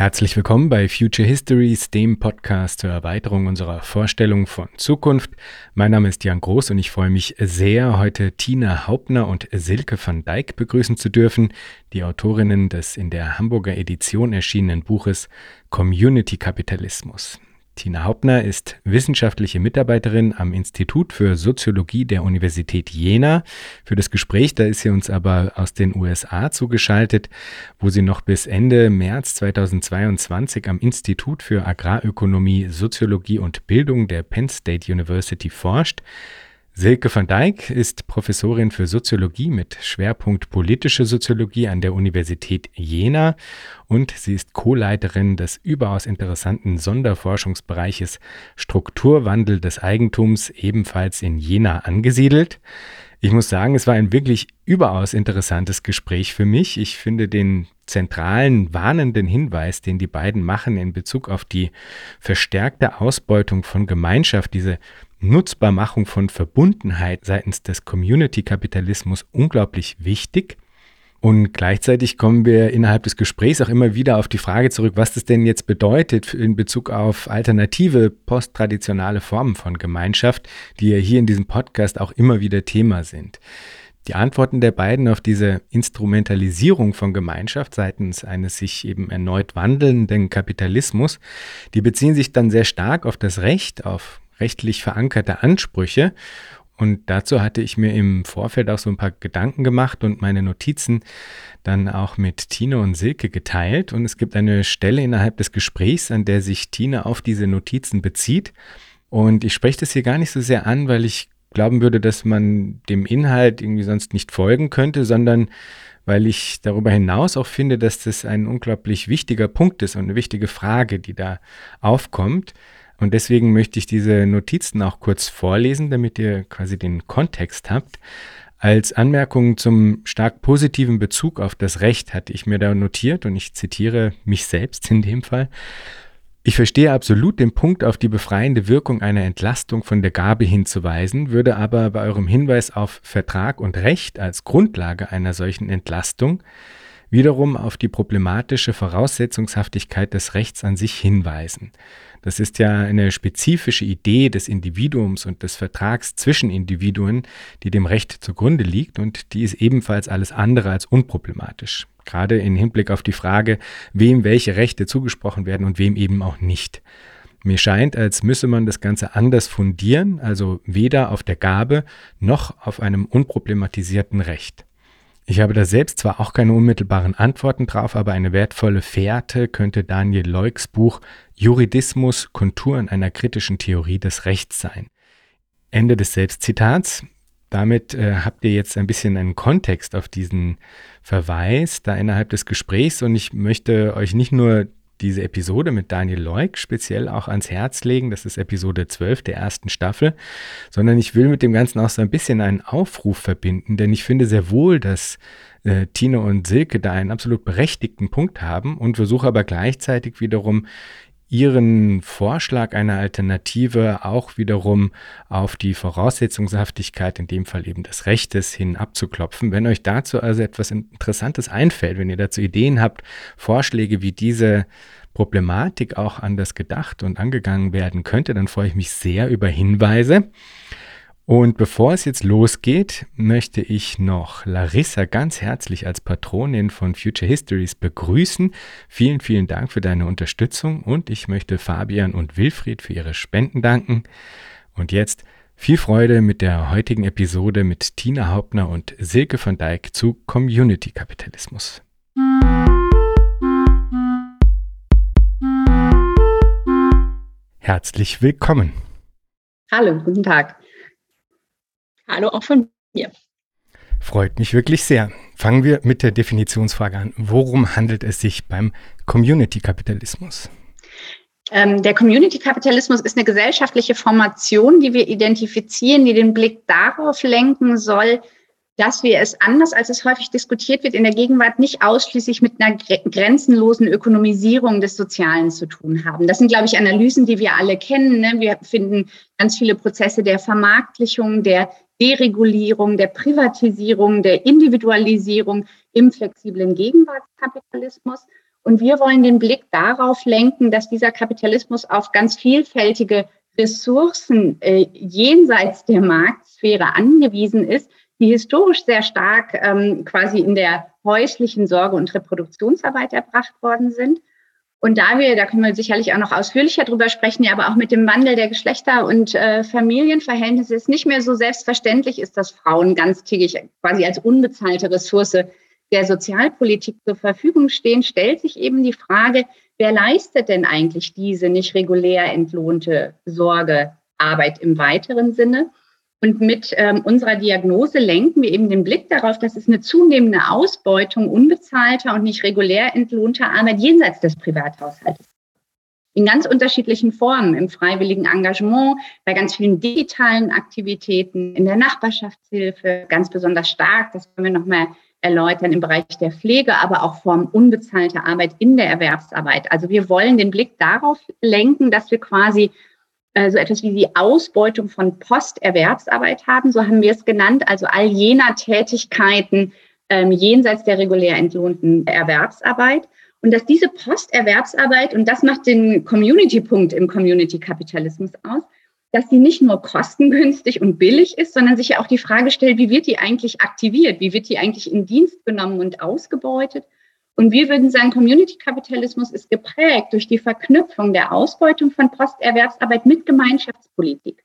Herzlich willkommen bei Future Histories, dem Podcast zur Erweiterung unserer Vorstellung von Zukunft. Mein Name ist Jan Groß und ich freue mich sehr, heute Tina Hauptner und Silke van Dijk begrüßen zu dürfen, die Autorinnen des in der Hamburger Edition erschienenen Buches Community Kapitalismus. Tina Hauptner ist wissenschaftliche Mitarbeiterin am Institut für Soziologie der Universität Jena. Für das Gespräch, da ist sie uns aber aus den USA zugeschaltet, wo sie noch bis Ende März 2022 am Institut für Agrarökonomie, Soziologie und Bildung der Penn State University forscht. Silke van Dijk ist Professorin für Soziologie mit Schwerpunkt politische Soziologie an der Universität Jena und sie ist Co-Leiterin des überaus interessanten Sonderforschungsbereiches Strukturwandel des Eigentums, ebenfalls in Jena angesiedelt. Ich muss sagen, es war ein wirklich überaus interessantes Gespräch für mich. Ich finde den zentralen warnenden Hinweis, den die beiden machen in Bezug auf die verstärkte Ausbeutung von Gemeinschaft, diese Nutzbarmachung von Verbundenheit seitens des Community-Kapitalismus unglaublich wichtig. Und gleichzeitig kommen wir innerhalb des Gesprächs auch immer wieder auf die Frage zurück, was das denn jetzt bedeutet in Bezug auf alternative posttraditionale Formen von Gemeinschaft, die ja hier in diesem Podcast auch immer wieder Thema sind. Die Antworten der beiden auf diese Instrumentalisierung von Gemeinschaft seitens eines sich eben erneut wandelnden Kapitalismus, die beziehen sich dann sehr stark auf das Recht, auf rechtlich verankerte Ansprüche. Und dazu hatte ich mir im Vorfeld auch so ein paar Gedanken gemacht und meine Notizen dann auch mit Tine und Silke geteilt. Und es gibt eine Stelle innerhalb des Gesprächs, an der sich Tine auf diese Notizen bezieht. Und ich spreche das hier gar nicht so sehr an, weil ich glauben würde, dass man dem Inhalt irgendwie sonst nicht folgen könnte, sondern weil ich darüber hinaus auch finde, dass das ein unglaublich wichtiger Punkt ist und eine wichtige Frage, die da aufkommt. Und deswegen möchte ich diese Notizen auch kurz vorlesen, damit ihr quasi den Kontext habt. Als Anmerkung zum stark positiven Bezug auf das Recht hatte ich mir da notiert und ich zitiere mich selbst in dem Fall. Ich verstehe absolut den Punkt, auf die befreiende Wirkung einer Entlastung von der Gabe hinzuweisen, würde aber bei eurem Hinweis auf Vertrag und Recht als Grundlage einer solchen Entlastung wiederum auf die problematische Voraussetzungshaftigkeit des Rechts an sich hinweisen. Das ist ja eine spezifische Idee des Individuums und des Vertrags zwischen Individuen, die dem Recht zugrunde liegt und die ist ebenfalls alles andere als unproblematisch. Gerade im Hinblick auf die Frage, wem welche Rechte zugesprochen werden und wem eben auch nicht. Mir scheint, als müsse man das Ganze anders fundieren, also weder auf der Gabe noch auf einem unproblematisierten Recht. Ich habe da selbst zwar auch keine unmittelbaren Antworten drauf, aber eine wertvolle Fährte könnte Daniel Leuks Buch Juridismus, Konturen einer kritischen Theorie des Rechts sein. Ende des Selbstzitats. Damit äh, habt ihr jetzt ein bisschen einen Kontext auf diesen Verweis da innerhalb des Gesprächs und ich möchte euch nicht nur diese Episode mit Daniel Leuk speziell auch ans Herz legen. Das ist Episode 12 der ersten Staffel, sondern ich will mit dem Ganzen auch so ein bisschen einen Aufruf verbinden, denn ich finde sehr wohl, dass äh, Tine und Silke da einen absolut berechtigten Punkt haben und versuche aber gleichzeitig wiederum Ihren Vorschlag einer Alternative auch wiederum auf die Voraussetzungshaftigkeit, in dem Fall eben des Rechtes, hin abzuklopfen. Wenn euch dazu also etwas Interessantes einfällt, wenn ihr dazu Ideen habt, Vorschläge, wie diese Problematik auch anders gedacht und angegangen werden könnte, dann freue ich mich sehr über Hinweise. Und bevor es jetzt losgeht, möchte ich noch Larissa ganz herzlich als Patronin von Future Histories begrüßen. Vielen, vielen Dank für deine Unterstützung und ich möchte Fabian und Wilfried für ihre Spenden danken. Und jetzt viel Freude mit der heutigen Episode mit Tina Hauptner und Silke von Dijk zu Community Kapitalismus. Herzlich willkommen. Hallo, guten Tag. Hallo auch von mir. Freut mich wirklich sehr. Fangen wir mit der Definitionsfrage an. Worum handelt es sich beim Community-Kapitalismus? Ähm, der Community-Kapitalismus ist eine gesellschaftliche Formation, die wir identifizieren, die den Blick darauf lenken soll, dass wir es anders, als es häufig diskutiert wird, in der Gegenwart nicht ausschließlich mit einer grenzenlosen Ökonomisierung des Sozialen zu tun haben. Das sind, glaube ich, Analysen, die wir alle kennen. Ne? Wir finden ganz viele Prozesse der Vermarktlichung, der Deregulierung, der Privatisierung, der Individualisierung im flexiblen Gegenwartskapitalismus. Und wir wollen den Blick darauf lenken, dass dieser Kapitalismus auf ganz vielfältige Ressourcen äh, jenseits der Marktsphäre angewiesen ist, die historisch sehr stark ähm, quasi in der häuslichen Sorge- und Reproduktionsarbeit erbracht worden sind. Und da wir, da können wir sicherlich auch noch ausführlicher drüber sprechen, ja, aber auch mit dem Wandel der Geschlechter- und äh, Familienverhältnisse ist nicht mehr so selbstverständlich ist, dass Frauen ganztägig quasi als unbezahlte Ressource der Sozialpolitik zur Verfügung stehen, stellt sich eben die Frage, wer leistet denn eigentlich diese nicht regulär entlohnte Sorgearbeit im weiteren Sinne? Und mit ähm, unserer Diagnose lenken wir eben den Blick darauf, dass es eine zunehmende Ausbeutung unbezahlter und nicht regulär entlohnter Arbeit jenseits des Privathaushaltes in ganz unterschiedlichen Formen, im freiwilligen Engagement, bei ganz vielen digitalen Aktivitäten, in der Nachbarschaftshilfe, ganz besonders stark, das können wir nochmal erläutern, im Bereich der Pflege, aber auch Form unbezahlter Arbeit in der Erwerbsarbeit. Also wir wollen den Blick darauf lenken, dass wir quasi so etwas wie die Ausbeutung von Posterwerbsarbeit haben, so haben wir es genannt, also all jener Tätigkeiten ähm, jenseits der regulär entlohnten Erwerbsarbeit. Und dass diese Posterwerbsarbeit, und das macht den Community-Punkt im Community-Kapitalismus aus, dass sie nicht nur kostengünstig und billig ist, sondern sich ja auch die Frage stellt, wie wird die eigentlich aktiviert? Wie wird die eigentlich in Dienst genommen und ausgebeutet? Und wir würden sagen, Community-Kapitalismus ist geprägt durch die Verknüpfung der Ausbeutung von Posterwerbsarbeit mit Gemeinschaftspolitik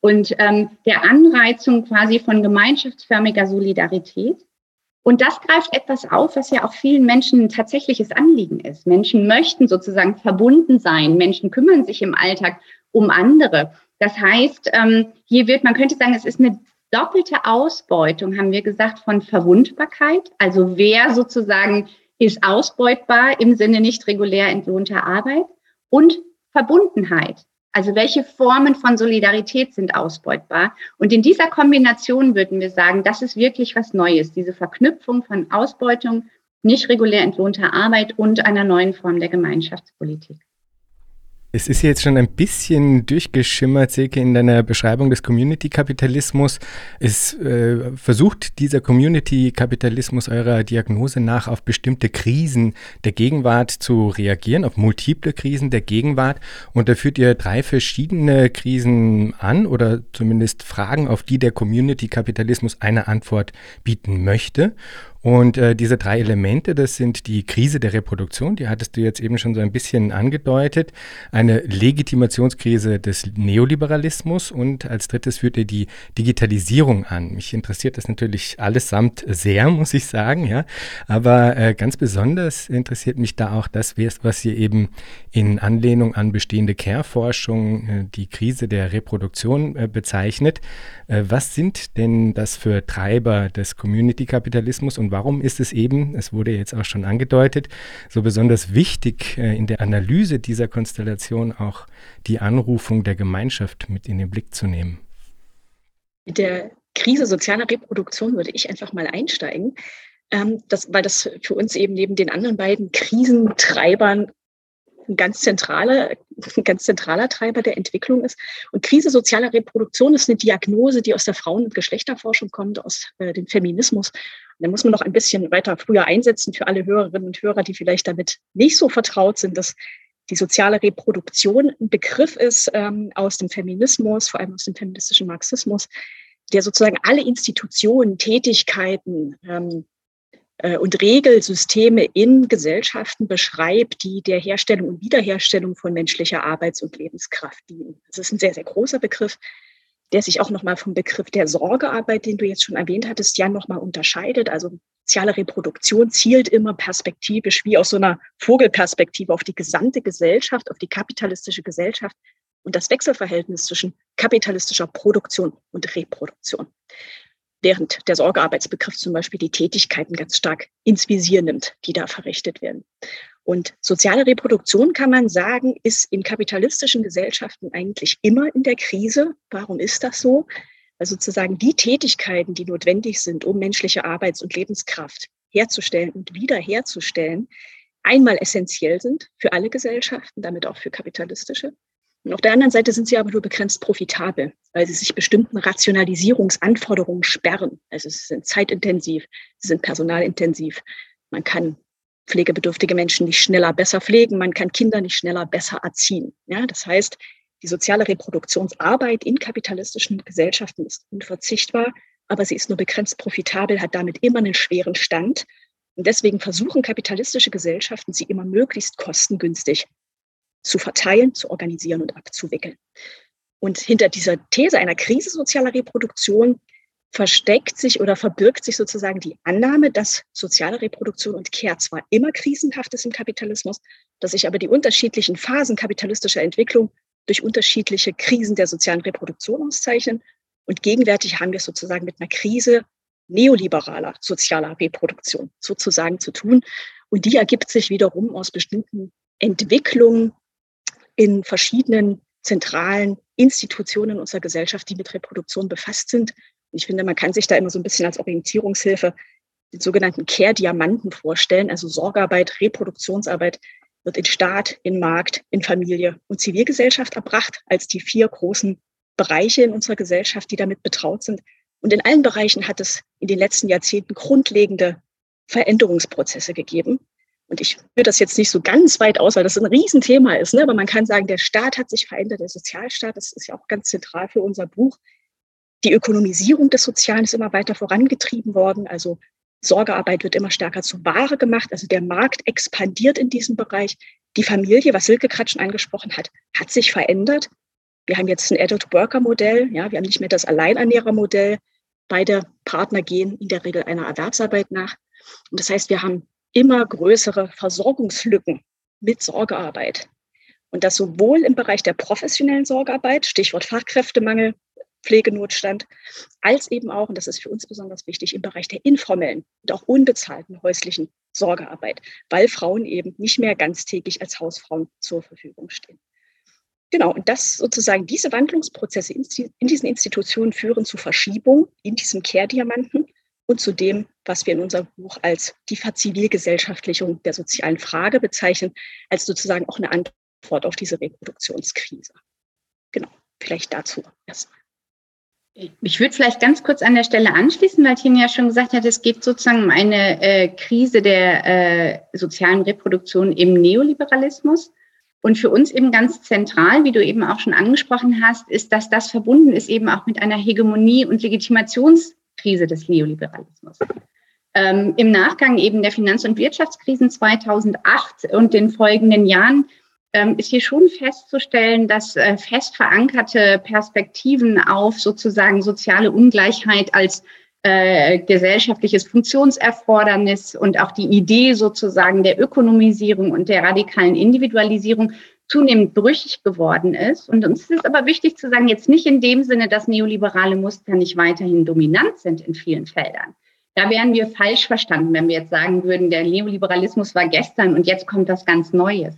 und ähm, der Anreizung quasi von gemeinschaftsförmiger Solidarität. Und das greift etwas auf, was ja auch vielen Menschen ein tatsächliches Anliegen ist. Menschen möchten sozusagen verbunden sein. Menschen kümmern sich im Alltag um andere. Das heißt, ähm, hier wird, man könnte sagen, es ist eine doppelte Ausbeutung, haben wir gesagt, von Verwundbarkeit. Also wer sozusagen ist ausbeutbar im Sinne nicht regulär entlohnter Arbeit und Verbundenheit. Also welche Formen von Solidarität sind ausbeutbar? Und in dieser Kombination würden wir sagen, das ist wirklich was Neues, diese Verknüpfung von Ausbeutung, nicht regulär entlohnter Arbeit und einer neuen Form der Gemeinschaftspolitik. Es ist jetzt schon ein bisschen durchgeschimmert, Silke, in deiner Beschreibung des Community-Kapitalismus. Es äh, versucht dieser Community-Kapitalismus eurer Diagnose nach auf bestimmte Krisen der Gegenwart zu reagieren, auf multiple Krisen der Gegenwart. Und da führt ihr drei verschiedene Krisen an oder zumindest Fragen, auf die der Community-Kapitalismus eine Antwort bieten möchte. Und äh, diese drei Elemente, das sind die Krise der Reproduktion, die hattest du jetzt eben schon so ein bisschen angedeutet, eine Legitimationskrise des Neoliberalismus und als drittes führt er die Digitalisierung an. Mich interessiert das natürlich allesamt sehr, muss ich sagen, ja. Aber äh, ganz besonders interessiert mich da auch das, was ihr eben in Anlehnung an bestehende Care-Forschung äh, die Krise der Reproduktion äh, bezeichnet. Äh, was sind denn das für Treiber des Community-Kapitalismus und warum ist es eben, es wurde jetzt auch schon angedeutet, so besonders wichtig in der Analyse dieser Konstellation auch die Anrufung der Gemeinschaft mit in den Blick zu nehmen? Mit der Krise sozialer Reproduktion würde ich einfach mal einsteigen. Ähm, das, weil das für uns eben neben den anderen beiden Krisentreibern ein ganz zentraler, ein ganz zentraler Treiber der Entwicklung ist. Und Krise sozialer Reproduktion ist eine Diagnose, die aus der Frauen- und Geschlechterforschung kommt, aus äh, dem Feminismus. Und da muss man noch ein bisschen weiter früher einsetzen für alle Hörerinnen und Hörer, die vielleicht damit nicht so vertraut sind, dass die soziale Reproduktion ein Begriff ist ähm, aus dem Feminismus, vor allem aus dem feministischen Marxismus, der sozusagen alle Institutionen, Tätigkeiten, ähm, äh, und Regelsysteme in Gesellschaften beschreibt, die der Herstellung und Wiederherstellung von menschlicher Arbeits- und Lebenskraft dienen. Das ist ein sehr, sehr großer Begriff, der sich auch nochmal vom Begriff der Sorgearbeit, den du jetzt schon erwähnt hattest, ja nochmal unterscheidet. Also soziale Reproduktion zielt immer perspektivisch wie aus so einer Vogelperspektive auf die gesamte Gesellschaft, auf die kapitalistische Gesellschaft und das Wechselverhältnis zwischen kapitalistischer Produktion und Reproduktion während der Sorgearbeitsbegriff zum Beispiel die Tätigkeiten ganz stark ins Visier nimmt, die da verrichtet werden. Und soziale Reproduktion, kann man sagen, ist in kapitalistischen Gesellschaften eigentlich immer in der Krise. Warum ist das so? Weil sozusagen die Tätigkeiten, die notwendig sind, um menschliche Arbeits- und Lebenskraft herzustellen und wiederherzustellen, einmal essentiell sind für alle Gesellschaften, damit auch für kapitalistische, und auf der anderen Seite sind sie aber nur begrenzt profitabel, weil sie sich bestimmten Rationalisierungsanforderungen sperren. Also sie sind zeitintensiv, sie sind personalintensiv. Man kann pflegebedürftige Menschen nicht schneller besser pflegen, man kann Kinder nicht schneller besser erziehen. Ja, das heißt, die soziale Reproduktionsarbeit in kapitalistischen Gesellschaften ist unverzichtbar, aber sie ist nur begrenzt profitabel, hat damit immer einen schweren Stand. Und deswegen versuchen kapitalistische Gesellschaften, sie immer möglichst kostengünstig zu verteilen, zu organisieren und abzuwickeln. Und hinter dieser These einer Krise sozialer Reproduktion versteckt sich oder verbirgt sich sozusagen die Annahme, dass soziale Reproduktion und Care zwar immer krisenhaft ist im Kapitalismus, dass sich aber die unterschiedlichen Phasen kapitalistischer Entwicklung durch unterschiedliche Krisen der sozialen Reproduktion auszeichnen. Und gegenwärtig haben wir es sozusagen mit einer Krise neoliberaler sozialer Reproduktion sozusagen zu tun. Und die ergibt sich wiederum aus bestimmten Entwicklungen in verschiedenen zentralen Institutionen unserer Gesellschaft, die mit Reproduktion befasst sind. Ich finde, man kann sich da immer so ein bisschen als Orientierungshilfe den sogenannten Care-Diamanten vorstellen, also Sorgearbeit, Reproduktionsarbeit wird in Staat, in Markt, in Familie und Zivilgesellschaft erbracht als die vier großen Bereiche in unserer Gesellschaft, die damit betraut sind. Und in allen Bereichen hat es in den letzten Jahrzehnten grundlegende Veränderungsprozesse gegeben. Und ich führe das jetzt nicht so ganz weit aus, weil das ein Riesenthema ist. Ne? Aber man kann sagen, der Staat hat sich verändert, der Sozialstaat, das ist ja auch ganz zentral für unser Buch. Die Ökonomisierung des Sozialen ist immer weiter vorangetrieben worden. Also Sorgearbeit wird immer stärker zu Ware gemacht. Also der Markt expandiert in diesem Bereich. Die Familie, was Silke gerade schon angesprochen hat, hat sich verändert. Wir haben jetzt ein Adult-Worker-Modell. Ja, wir haben nicht mehr das Alleinernährer-Modell. Beide Partner gehen in der Regel einer Erwerbsarbeit nach. Und das heißt, wir haben immer größere Versorgungslücken mit Sorgearbeit. Und das sowohl im Bereich der professionellen Sorgearbeit, Stichwort Fachkräftemangel, Pflegenotstand, als eben auch, und das ist für uns besonders wichtig, im Bereich der informellen und auch unbezahlten häuslichen Sorgearbeit, weil Frauen eben nicht mehr ganztägig als Hausfrauen zur Verfügung stehen. Genau, und das sozusagen, diese Wandlungsprozesse in diesen Institutionen führen zu Verschiebung in diesem Care-Diamanten und zu dem, was wir in unserem Buch als die Verzivilgesellschaftlichung der sozialen Frage bezeichnen, als sozusagen auch eine Antwort auf diese Reproduktionskrise. Genau, vielleicht dazu erstmal. Ich würde vielleicht ganz kurz an der Stelle anschließen, weil Tina ja schon gesagt hat, es geht sozusagen um eine äh, Krise der äh, sozialen Reproduktion im Neoliberalismus. Und für uns eben ganz zentral, wie du eben auch schon angesprochen hast, ist, dass das verbunden ist eben auch mit einer Hegemonie- und Legitimations- Krise des Neoliberalismus. Ähm, Im Nachgang eben der Finanz- und Wirtschaftskrisen 2008 und den folgenden Jahren ähm, ist hier schon festzustellen, dass äh, fest verankerte Perspektiven auf sozusagen soziale Ungleichheit als äh, gesellschaftliches Funktionserfordernis und auch die Idee sozusagen der Ökonomisierung und der radikalen Individualisierung zunehmend brüchig geworden ist. Und uns ist aber wichtig zu sagen, jetzt nicht in dem Sinne, dass neoliberale Muster nicht weiterhin dominant sind in vielen Feldern. Da wären wir falsch verstanden, wenn wir jetzt sagen würden, der Neoliberalismus war gestern und jetzt kommt das ganz Neues.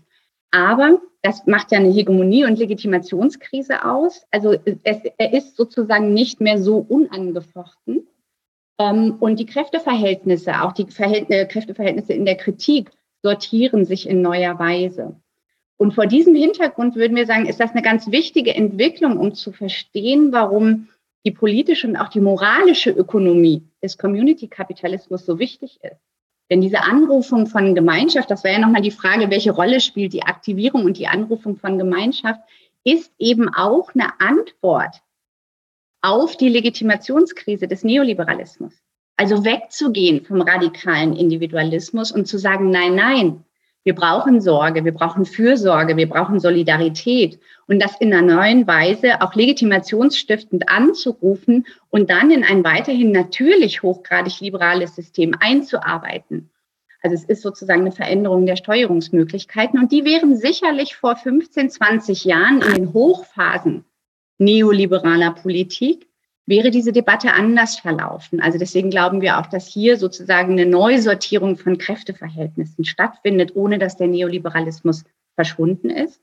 Aber das macht ja eine Hegemonie- und Legitimationskrise aus. Also es, er ist sozusagen nicht mehr so unangefochten. Ähm, und die Kräfteverhältnisse, auch die Verhältnisse, Kräfteverhältnisse in der Kritik, sortieren sich in neuer Weise. Und vor diesem Hintergrund würden wir sagen, ist das eine ganz wichtige Entwicklung, um zu verstehen, warum die politische und auch die moralische Ökonomie des Community-Kapitalismus so wichtig ist. Denn diese Anrufung von Gemeinschaft, das wäre ja nochmal die Frage, welche Rolle spielt die Aktivierung und die Anrufung von Gemeinschaft, ist eben auch eine Antwort auf die Legitimationskrise des Neoliberalismus. Also wegzugehen vom radikalen Individualismus und zu sagen, nein, nein, wir brauchen Sorge, wir brauchen Fürsorge, wir brauchen Solidarität und das in einer neuen Weise auch legitimationsstiftend anzurufen und dann in ein weiterhin natürlich hochgradig liberales System einzuarbeiten. Also es ist sozusagen eine Veränderung der Steuerungsmöglichkeiten und die wären sicherlich vor 15, 20 Jahren in den Hochphasen neoliberaler Politik wäre diese Debatte anders verlaufen. Also deswegen glauben wir auch, dass hier sozusagen eine Neusortierung von Kräfteverhältnissen stattfindet, ohne dass der Neoliberalismus verschwunden ist.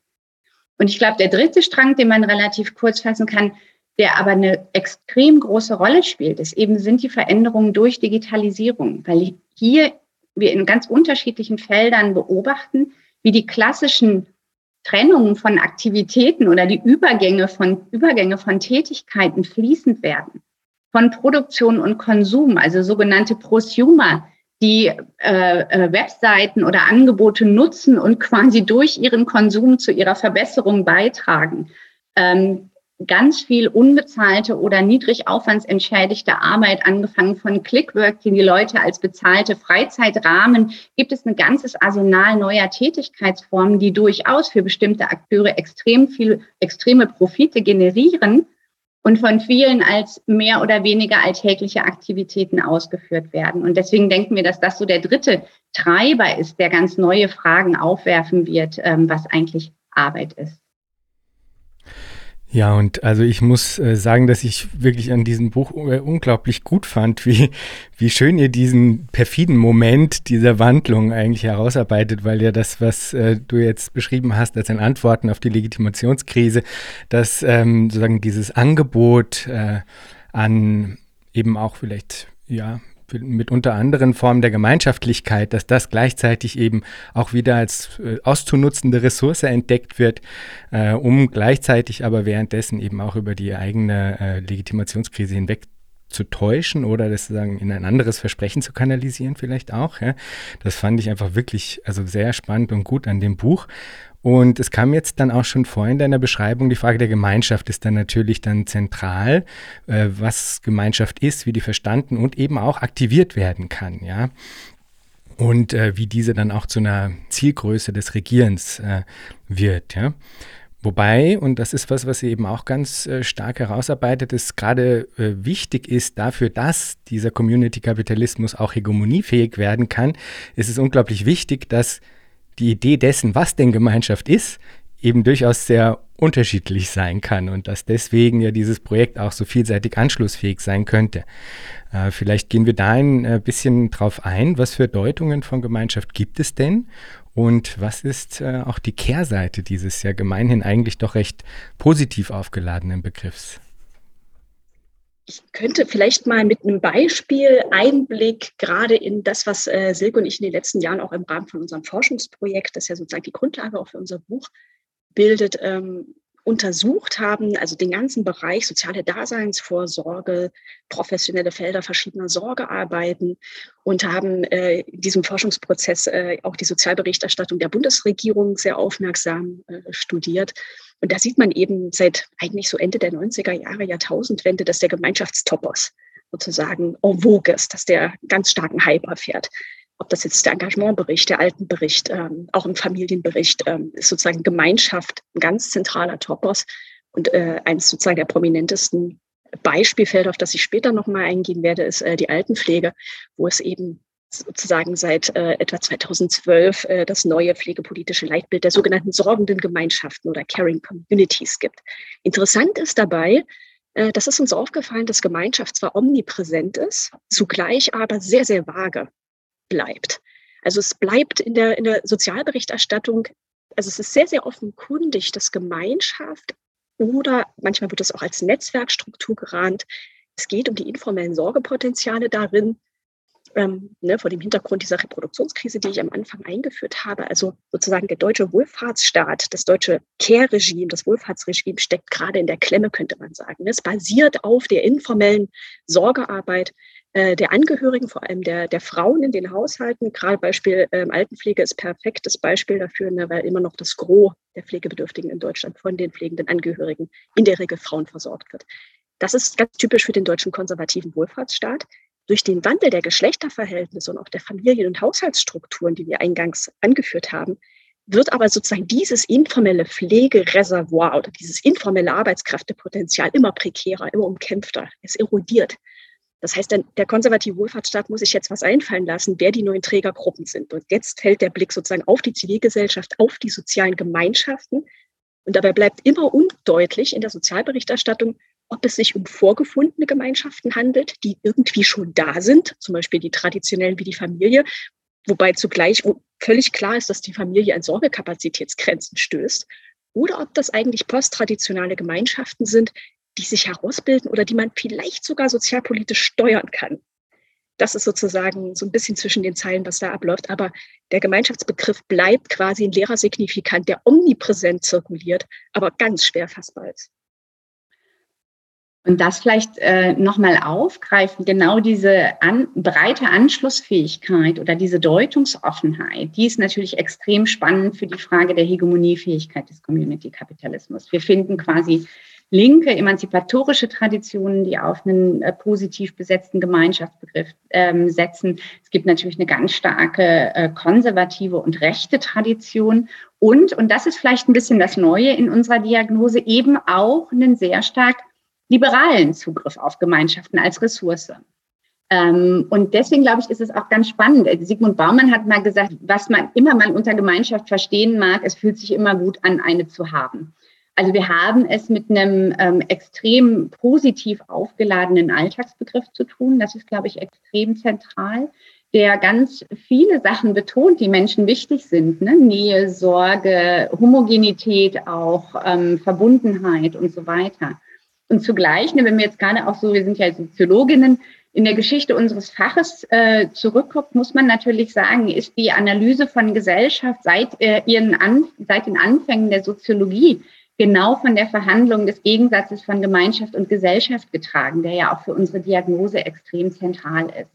Und ich glaube, der dritte Strang, den man relativ kurz fassen kann, der aber eine extrem große Rolle spielt, ist eben sind die Veränderungen durch Digitalisierung, weil hier wir in ganz unterschiedlichen Feldern beobachten, wie die klassischen Trennungen von Aktivitäten oder die Übergänge von, Übergänge von Tätigkeiten fließend werden. Von Produktion und Konsum, also sogenannte Prosumer die äh, äh, Webseiten oder Angebote nutzen und quasi durch ihren Konsum zu ihrer Verbesserung beitragen. Ähm, ganz viel unbezahlte oder niedrig aufwandsentschädigte Arbeit, angefangen von Clickwork, die die Leute als bezahlte Freizeitrahmen, gibt es ein ganzes Arsenal neuer Tätigkeitsformen, die durchaus für bestimmte Akteure extrem viel, extreme Profite generieren und von vielen als mehr oder weniger alltägliche Aktivitäten ausgeführt werden. Und deswegen denken wir, dass das so der dritte Treiber ist, der ganz neue Fragen aufwerfen wird, ähm, was eigentlich Arbeit ist. Ja, und also ich muss äh, sagen, dass ich wirklich an diesem Buch äh, unglaublich gut fand, wie, wie schön ihr diesen perfiden Moment dieser Wandlung eigentlich herausarbeitet, weil ja das, was äh, du jetzt beschrieben hast als ein Antworten auf die Legitimationskrise, dass ähm, sozusagen dieses Angebot äh, an eben auch vielleicht ja mit unter anderen Formen der Gemeinschaftlichkeit, dass das gleichzeitig eben auch wieder als äh, auszunutzende Ressource entdeckt wird, äh, um gleichzeitig aber währenddessen eben auch über die eigene äh, Legitimationskrise hinweg zu täuschen oder das sagen in ein anderes Versprechen zu kanalisieren vielleicht auch. Ja. Das fand ich einfach wirklich also sehr spannend und gut an dem Buch. Und es kam jetzt dann auch schon vor in deiner Beschreibung, die Frage der Gemeinschaft ist dann natürlich dann zentral, äh, was Gemeinschaft ist, wie die verstanden und eben auch aktiviert werden kann, ja. Und äh, wie diese dann auch zu einer Zielgröße des Regierens äh, wird, ja. Wobei, und das ist was, was sie eben auch ganz äh, stark herausarbeitet, ist gerade äh, wichtig ist dafür, dass dieser Community-Kapitalismus auch hegemoniefähig werden kann, ist es unglaublich wichtig, dass die Idee dessen, was denn Gemeinschaft ist, eben durchaus sehr unterschiedlich sein kann und dass deswegen ja dieses Projekt auch so vielseitig anschlussfähig sein könnte. Äh, vielleicht gehen wir da ein äh, bisschen drauf ein, was für Deutungen von Gemeinschaft gibt es denn und was ist äh, auch die Kehrseite dieses ja gemeinhin eigentlich doch recht positiv aufgeladenen Begriffs? Ich könnte vielleicht mal mit einem Beispiel Einblick gerade in das, was äh, Silke und ich in den letzten Jahren auch im Rahmen von unserem Forschungsprojekt, das ja sozusagen die Grundlage auch für unser Buch bildet, ähm, untersucht haben, also den ganzen Bereich soziale Daseinsvorsorge, professionelle Felder verschiedener Sorgearbeiten und haben äh, in diesem Forschungsprozess äh, auch die Sozialberichterstattung der Bundesregierung sehr aufmerksam studiert. Und da sieht man eben seit eigentlich so Ende der 90er Jahre, Jahrtausendwende, dass der Gemeinschaftstopos sozusagen en vogue ist, dass der ganz starken Hype erfährt. Ob das jetzt der Engagementbericht, der Altenbericht, ähm, auch ein Familienbericht, ähm, ist sozusagen Gemeinschaft ein ganz zentraler Topos und äh, eines sozusagen der prominentesten Beispielfelder, auf das ich später nochmal eingehen werde, ist äh, die Altenpflege, wo es eben sozusagen seit äh, etwa 2012 äh, das neue pflegepolitische Leitbild der sogenannten sorgenden Gemeinschaften oder Caring Communities gibt. Interessant ist dabei, äh, das ist uns aufgefallen, dass Gemeinschaft zwar omnipräsent ist, zugleich aber sehr, sehr vage bleibt. Also es bleibt in der, in der Sozialberichterstattung, also es ist sehr, sehr offenkundig, dass Gemeinschaft oder manchmal wird es auch als Netzwerkstruktur gerahnt. Es geht um die informellen Sorgepotenziale darin, ähm, ne, vor dem Hintergrund dieser Reproduktionskrise, die ich am Anfang eingeführt habe. Also sozusagen der deutsche Wohlfahrtsstaat, das deutsche Care-Regime, das Wohlfahrtsregime steckt gerade in der Klemme, könnte man sagen. Es basiert auf der informellen Sorgearbeit äh, der Angehörigen, vor allem der, der Frauen in den Haushalten. Gerade Beispiel ähm, Altenpflege ist perfektes Beispiel dafür, ne, weil immer noch das Gros der Pflegebedürftigen in Deutschland von den pflegenden Angehörigen in der Regel Frauen versorgt wird. Das ist ganz typisch für den deutschen konservativen Wohlfahrtsstaat. Durch den Wandel der Geschlechterverhältnisse und auch der Familien- und Haushaltsstrukturen, die wir eingangs angeführt haben, wird aber sozusagen dieses informelle Pflegereservoir oder dieses informelle Arbeitskräftepotenzial immer prekärer, immer umkämpfter. Es erodiert. Das heißt, der konservative Wohlfahrtsstaat muss sich jetzt was einfallen lassen, wer die neuen Trägergruppen sind. Und jetzt fällt der Blick sozusagen auf die Zivilgesellschaft, auf die sozialen Gemeinschaften. Und dabei bleibt immer undeutlich in der Sozialberichterstattung, ob es sich um vorgefundene Gemeinschaften handelt, die irgendwie schon da sind, zum Beispiel die traditionellen wie die Familie, wobei zugleich völlig klar ist, dass die Familie an Sorgekapazitätsgrenzen stößt, oder ob das eigentlich posttraditionale Gemeinschaften sind, die sich herausbilden oder die man vielleicht sogar sozialpolitisch steuern kann. Das ist sozusagen so ein bisschen zwischen den Zeilen, was da abläuft. Aber der Gemeinschaftsbegriff bleibt quasi ein leerer Signifikant, der omnipräsent zirkuliert, aber ganz schwer fassbar ist. Und das vielleicht äh, nochmal aufgreifen, genau diese an, breite Anschlussfähigkeit oder diese Deutungsoffenheit, die ist natürlich extrem spannend für die Frage der Hegemoniefähigkeit des Community-Kapitalismus. Wir finden quasi linke emanzipatorische Traditionen, die auf einen äh, positiv besetzten Gemeinschaftsbegriff ähm, setzen. Es gibt natürlich eine ganz starke äh, konservative und rechte Tradition und, und das ist vielleicht ein bisschen das Neue in unserer Diagnose, eben auch einen sehr stark liberalen Zugriff auf Gemeinschaften als Ressource. Ähm, und deswegen glaube ich, ist es auch ganz spannend. Sigmund Baumann hat mal gesagt, was man immer mal unter Gemeinschaft verstehen mag, es fühlt sich immer gut an, eine zu haben. Also wir haben es mit einem ähm, extrem positiv aufgeladenen Alltagsbegriff zu tun. Das ist, glaube ich, extrem zentral, der ganz viele Sachen betont, die Menschen wichtig sind. Ne? Nähe, Sorge, Homogenität auch, ähm, Verbundenheit und so weiter. Und zugleich, ne, wenn wir jetzt gerade auch so, wir sind ja Soziologinnen, in der Geschichte unseres Faches äh, zurückguckt, muss man natürlich sagen, ist die Analyse von Gesellschaft seit, äh, ihren An seit den Anfängen der Soziologie genau von der Verhandlung des Gegensatzes von Gemeinschaft und Gesellschaft getragen, der ja auch für unsere Diagnose extrem zentral ist.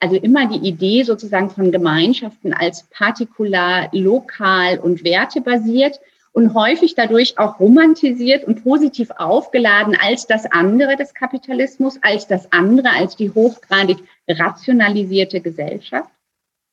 Also immer die Idee sozusagen von Gemeinschaften als partikular, lokal und wertebasiert und häufig dadurch auch romantisiert und positiv aufgeladen als das andere des Kapitalismus, als das andere, als die hochgradig rationalisierte Gesellschaft.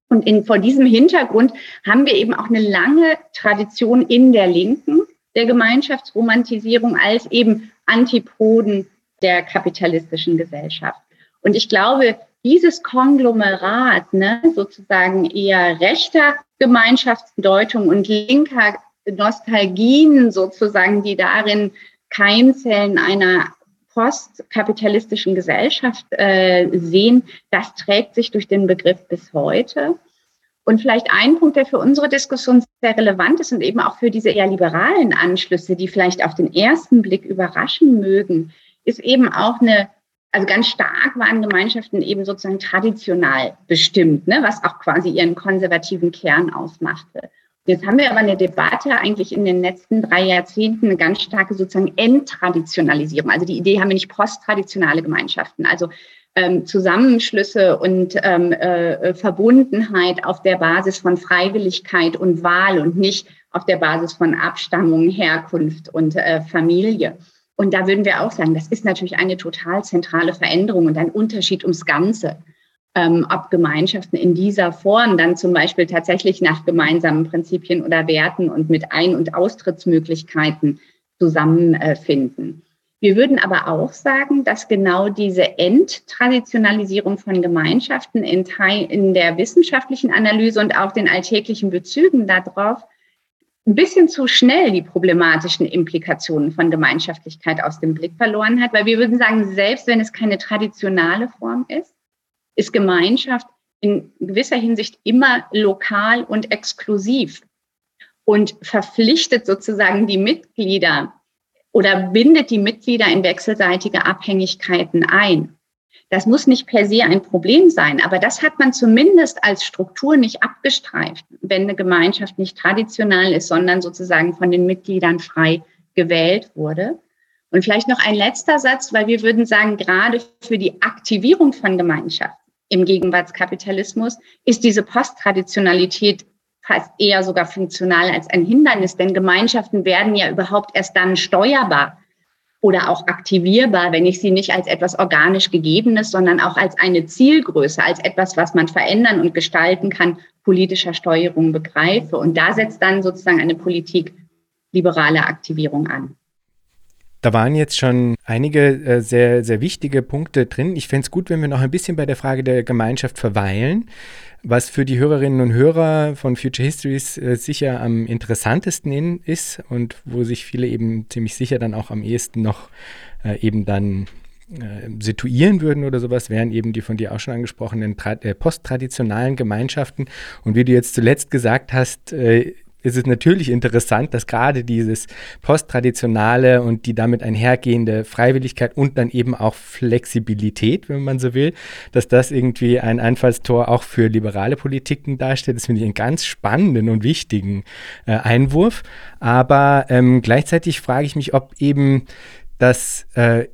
Und in, vor diesem Hintergrund haben wir eben auch eine lange Tradition in der Linken, der Gemeinschaftsromantisierung als eben Antipoden der kapitalistischen Gesellschaft. Und ich glaube, dieses Konglomerat, ne, sozusagen eher rechter Gemeinschaftsdeutung und linker Nostalgien sozusagen, die darin Keimzellen einer postkapitalistischen Gesellschaft äh, sehen, das trägt sich durch den Begriff bis heute. Und vielleicht ein Punkt, der für unsere Diskussion sehr relevant ist und eben auch für diese eher liberalen Anschlüsse, die vielleicht auf den ersten Blick überraschen mögen, ist eben auch eine, also ganz stark waren Gemeinschaften eben sozusagen traditional bestimmt, ne, was auch quasi ihren konservativen Kern ausmachte. Jetzt haben wir aber eine Debatte eigentlich in den letzten drei Jahrzehnten eine ganz starke sozusagen Enttraditionalisierung. Also die Idee haben wir nicht posttraditionale Gemeinschaften. Also ähm, Zusammenschlüsse und ähm, äh, Verbundenheit auf der Basis von Freiwilligkeit und Wahl und nicht auf der Basis von Abstammung, Herkunft und äh, Familie. Und da würden wir auch sagen, das ist natürlich eine total zentrale Veränderung und ein Unterschied ums Ganze, ähm, ob Gemeinschaften in dieser Form dann zum Beispiel tatsächlich nach gemeinsamen Prinzipien oder Werten und mit Ein- und Austrittsmöglichkeiten zusammenfinden. Wir würden aber auch sagen, dass genau diese Enttraditionalisierung von Gemeinschaften in, Teil, in der wissenschaftlichen Analyse und auch den alltäglichen Bezügen darauf ein bisschen zu schnell die problematischen Implikationen von Gemeinschaftlichkeit aus dem Blick verloren hat, weil wir würden sagen, selbst wenn es keine traditionale Form ist, ist Gemeinschaft in gewisser Hinsicht immer lokal und exklusiv und verpflichtet sozusagen die Mitglieder oder bindet die Mitglieder in wechselseitige Abhängigkeiten ein. Das muss nicht per se ein Problem sein, aber das hat man zumindest als Struktur nicht abgestreift, wenn eine Gemeinschaft nicht traditionell ist, sondern sozusagen von den Mitgliedern frei gewählt wurde. Und vielleicht noch ein letzter Satz, weil wir würden sagen, gerade für die Aktivierung von Gemeinschaft im Gegenwartskapitalismus ist diese Posttraditionalität fast eher sogar funktional als ein Hindernis, denn Gemeinschaften werden ja überhaupt erst dann steuerbar oder auch aktivierbar, wenn ich sie nicht als etwas organisch Gegebenes, sondern auch als eine Zielgröße, als etwas, was man verändern und gestalten kann, politischer Steuerung begreife. Und da setzt dann sozusagen eine Politik liberale Aktivierung an. Da waren jetzt schon einige äh, sehr, sehr wichtige Punkte drin. Ich fände es gut, wenn wir noch ein bisschen bei der Frage der Gemeinschaft verweilen. Was für die Hörerinnen und Hörer von Future Histories äh, sicher am interessantesten in, ist und wo sich viele eben ziemlich sicher dann auch am ehesten noch äh, eben dann äh, situieren würden oder sowas, wären eben die von dir auch schon angesprochenen äh, posttraditionalen Gemeinschaften. Und wie du jetzt zuletzt gesagt hast, äh, ist es natürlich interessant, dass gerade dieses posttraditionale und die damit einhergehende Freiwilligkeit und dann eben auch Flexibilität, wenn man so will, dass das irgendwie ein Einfallstor auch für liberale Politiken darstellt. Das finde ich einen ganz spannenden und wichtigen äh, Einwurf. Aber ähm, gleichzeitig frage ich mich, ob eben das äh,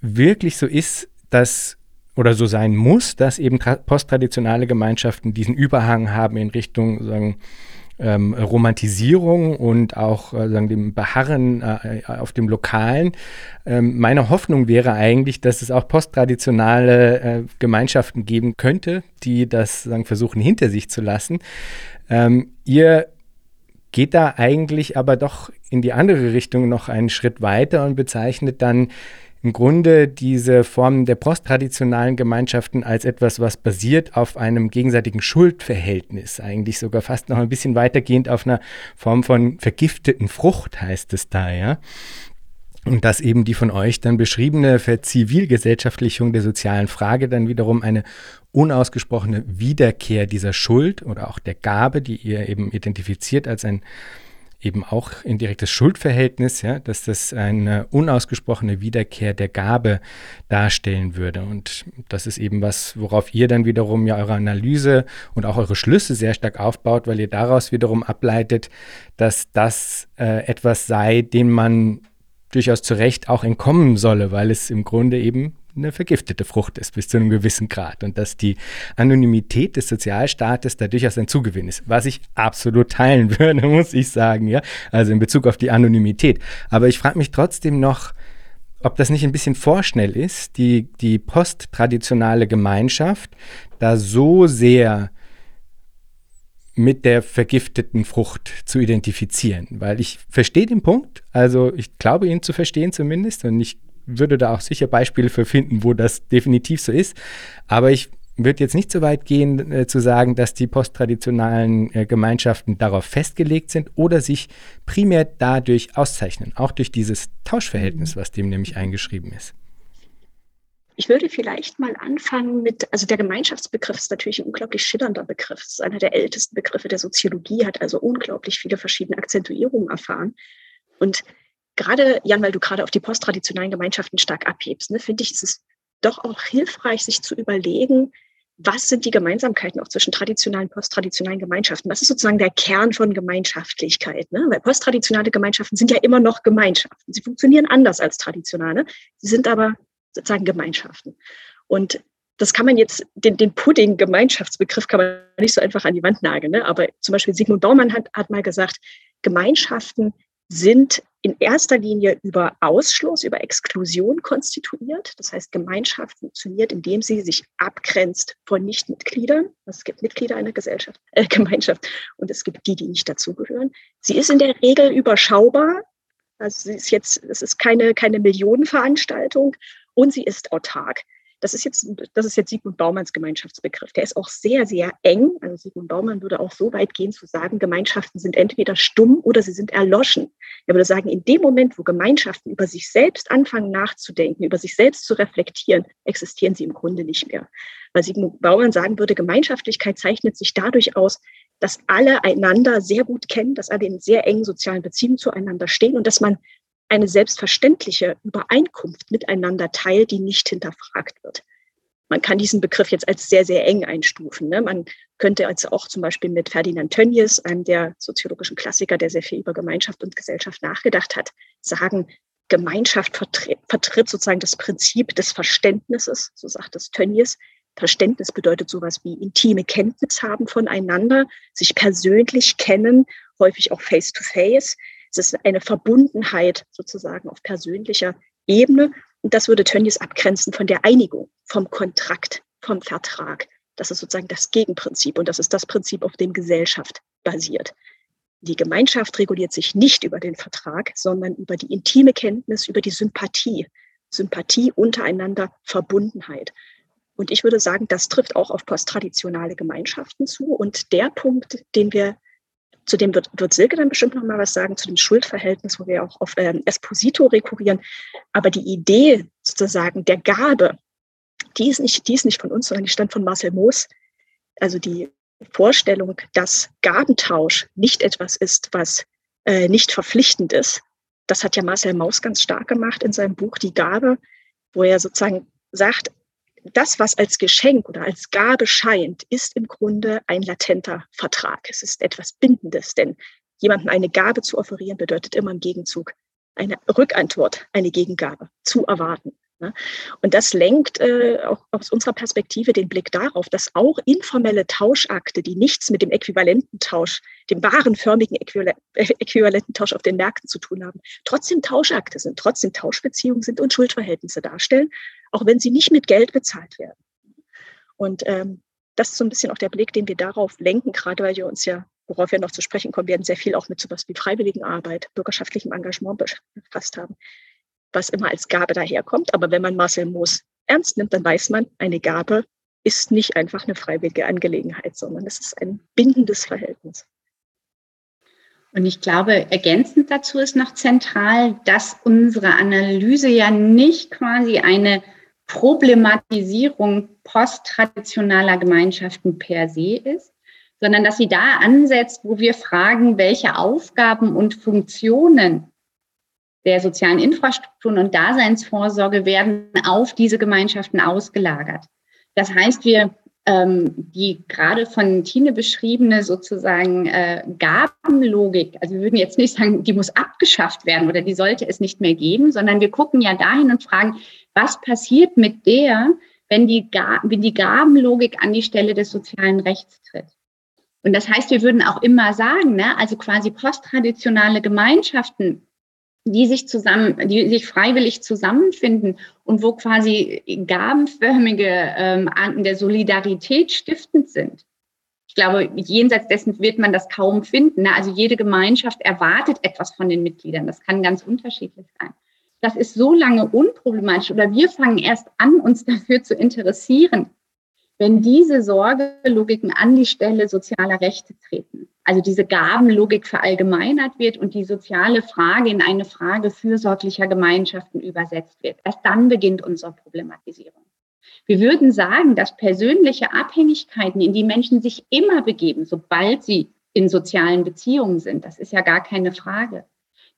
wirklich so ist, dass oder so sein muss, dass eben posttraditionale Gemeinschaften diesen Überhang haben in Richtung sagen, ähm, Romantisierung und auch äh, sagen, dem Beharren äh, auf dem Lokalen. Ähm, meine Hoffnung wäre eigentlich, dass es auch posttraditionale äh, Gemeinschaften geben könnte, die das sagen, versuchen hinter sich zu lassen. Ähm, ihr geht da eigentlich aber doch in die andere Richtung noch einen Schritt weiter und bezeichnet dann im Grunde diese Form der posttraditionalen Gemeinschaften als etwas, was basiert auf einem gegenseitigen Schuldverhältnis, eigentlich sogar fast noch ein bisschen weitergehend auf einer Form von vergifteten Frucht, heißt es da, ja. Und dass eben die von euch dann beschriebene Verzivilgesellschaftlichung der sozialen Frage dann wiederum eine unausgesprochene Wiederkehr dieser Schuld oder auch der Gabe, die ihr eben identifiziert als ein eben auch indirektes Schuldverhältnis, ja, dass das eine unausgesprochene Wiederkehr der Gabe darstellen würde. Und das ist eben was, worauf ihr dann wiederum ja eure Analyse und auch eure Schlüsse sehr stark aufbaut, weil ihr daraus wiederum ableitet, dass das äh, etwas sei, dem man durchaus zu Recht auch entkommen solle, weil es im Grunde eben eine vergiftete Frucht ist bis zu einem gewissen Grad und dass die Anonymität des Sozialstaates da durchaus ein Zugewinn ist, was ich absolut teilen würde, muss ich sagen, ja, also in Bezug auf die Anonymität. Aber ich frage mich trotzdem noch, ob das nicht ein bisschen vorschnell ist, die, die posttraditionale Gemeinschaft da so sehr mit der vergifteten Frucht zu identifizieren, weil ich verstehe den Punkt, also ich glaube ihn zu verstehen zumindest und ich würde da auch sicher Beispiele für finden, wo das definitiv so ist. Aber ich würde jetzt nicht so weit gehen, äh, zu sagen, dass die posttraditionalen äh, Gemeinschaften darauf festgelegt sind oder sich primär dadurch auszeichnen, auch durch dieses Tauschverhältnis, was dem nämlich eingeschrieben ist. Ich würde vielleicht mal anfangen mit, also der Gemeinschaftsbegriff ist natürlich ein unglaublich schillernder Begriff. Es ist einer der ältesten Begriffe der Soziologie, hat also unglaublich viele verschiedene Akzentuierungen erfahren. Und gerade, Jan, weil du gerade auf die posttraditionellen Gemeinschaften stark abhebst, ne, finde ich, ist es doch auch hilfreich, sich zu überlegen, was sind die Gemeinsamkeiten auch zwischen traditionalen und posttraditionellen Gemeinschaften? Was ist sozusagen der Kern von Gemeinschaftlichkeit? Ne? Weil posttraditionale Gemeinschaften sind ja immer noch Gemeinschaften. Sie funktionieren anders als traditionale. Sie sind aber sozusagen Gemeinschaften. Und das kann man jetzt, den, den Pudding-Gemeinschaftsbegriff kann man nicht so einfach an die Wand nageln. Ne? Aber zum Beispiel Sigmund Baumann hat, hat mal gesagt, Gemeinschaften sind in erster Linie über Ausschluss, über Exklusion konstituiert. Das heißt, Gemeinschaft funktioniert, indem sie sich abgrenzt von Nichtmitgliedern. Es gibt Mitglieder einer Gesellschaft, äh, Gemeinschaft und es gibt die, die nicht dazugehören. Sie ist in der Regel überschaubar. Also sie ist jetzt, es ist keine, keine Millionenveranstaltung und sie ist autark. Das ist jetzt, das ist jetzt Sigmund Baumanns Gemeinschaftsbegriff. Der ist auch sehr, sehr eng. Also Sigmund Baumann würde auch so weit gehen zu sagen, Gemeinschaften sind entweder stumm oder sie sind erloschen. Er würde sagen, in dem Moment, wo Gemeinschaften über sich selbst anfangen nachzudenken, über sich selbst zu reflektieren, existieren sie im Grunde nicht mehr. Weil Sigmund Baumann sagen würde, Gemeinschaftlichkeit zeichnet sich dadurch aus, dass alle einander sehr gut kennen, dass alle in sehr engen sozialen Beziehungen zueinander stehen und dass man eine selbstverständliche Übereinkunft miteinander teilt, die nicht hinterfragt wird. Man kann diesen Begriff jetzt als sehr, sehr eng einstufen. Ne? Man könnte also auch zum Beispiel mit Ferdinand Tönnies, einem der soziologischen Klassiker, der sehr viel über Gemeinschaft und Gesellschaft nachgedacht hat, sagen, Gemeinschaft vertritt, vertritt sozusagen das Prinzip des Verständnisses, so sagt es Tönnies. Verständnis bedeutet sowas wie intime Kenntnis haben voneinander, sich persönlich kennen, häufig auch face to face, es ist eine Verbundenheit sozusagen auf persönlicher Ebene. Und das würde Tönnies abgrenzen von der Einigung, vom Kontrakt, vom Vertrag. Das ist sozusagen das Gegenprinzip und das ist das Prinzip, auf dem Gesellschaft basiert. Die Gemeinschaft reguliert sich nicht über den Vertrag, sondern über die intime Kenntnis, über die Sympathie. Sympathie untereinander, Verbundenheit. Und ich würde sagen, das trifft auch auf posttraditionale Gemeinschaften zu. Und der Punkt, den wir zu dem wird, wird Silke dann bestimmt noch mal was sagen, zu dem Schuldverhältnis, wo wir auch auf ähm, Esposito rekurrieren. Aber die Idee sozusagen der Gabe, die ist nicht, die ist nicht von uns, sondern die stand von Marcel Moos. Also die Vorstellung, dass Gabentausch nicht etwas ist, was äh, nicht verpflichtend ist. Das hat ja Marcel Maus ganz stark gemacht in seinem Buch Die Gabe, wo er sozusagen sagt, das, was als Geschenk oder als Gabe scheint, ist im Grunde ein latenter Vertrag. Es ist etwas Bindendes, denn jemandem eine Gabe zu offerieren bedeutet immer im Gegenzug eine Rückantwort, eine Gegengabe zu erwarten. Und das lenkt äh, auch aus unserer Perspektive den Blick darauf, dass auch informelle Tauschakte, die nichts mit dem äquivalenten Tausch, dem warenförmigen äquivalenten Tausch auf den Märkten zu tun haben, trotzdem Tauschakte sind, trotzdem Tauschbeziehungen sind und Schuldverhältnisse darstellen, auch wenn sie nicht mit Geld bezahlt werden. Und ähm, das ist so ein bisschen auch der Blick, den wir darauf lenken, gerade weil wir uns ja, worauf wir noch zu sprechen kommen werden, sehr viel auch mit sowas wie Freiwilligenarbeit, bürgerschaftlichem Engagement befasst haben was immer als Gabe daherkommt. Aber wenn man Marcel Moos ernst nimmt, dann weiß man, eine Gabe ist nicht einfach eine freiwillige Angelegenheit, sondern es ist ein bindendes Verhältnis. Und ich glaube, ergänzend dazu ist noch zentral, dass unsere Analyse ja nicht quasi eine Problematisierung posttraditionaler Gemeinschaften per se ist, sondern dass sie da ansetzt, wo wir fragen, welche Aufgaben und Funktionen der sozialen Infrastrukturen und Daseinsvorsorge werden auf diese Gemeinschaften ausgelagert. Das heißt, wir ähm, die gerade von Tine beschriebene sozusagen äh, Gabenlogik, also wir würden jetzt nicht sagen, die muss abgeschafft werden oder die sollte es nicht mehr geben, sondern wir gucken ja dahin und fragen, was passiert mit der, wenn die, wenn die Gabenlogik an die Stelle des sozialen Rechts tritt. Und das heißt, wir würden auch immer sagen, ne, also quasi posttraditionale Gemeinschaften die sich zusammen, die sich freiwillig zusammenfinden und wo quasi gabenförmige ähm, Arten der Solidarität stiftend sind. Ich glaube, jenseits dessen wird man das kaum finden. Ne? Also jede Gemeinschaft erwartet etwas von den Mitgliedern. Das kann ganz unterschiedlich sein. Das ist so lange unproblematisch oder wir fangen erst an, uns dafür zu interessieren, wenn diese Sorgelogiken an die Stelle sozialer Rechte treten also diese Gabenlogik verallgemeinert wird und die soziale Frage in eine Frage fürsorglicher Gemeinschaften übersetzt wird. Erst dann beginnt unsere Problematisierung. Wir würden sagen, dass persönliche Abhängigkeiten, in die Menschen sich immer begeben, sobald sie in sozialen Beziehungen sind, das ist ja gar keine Frage,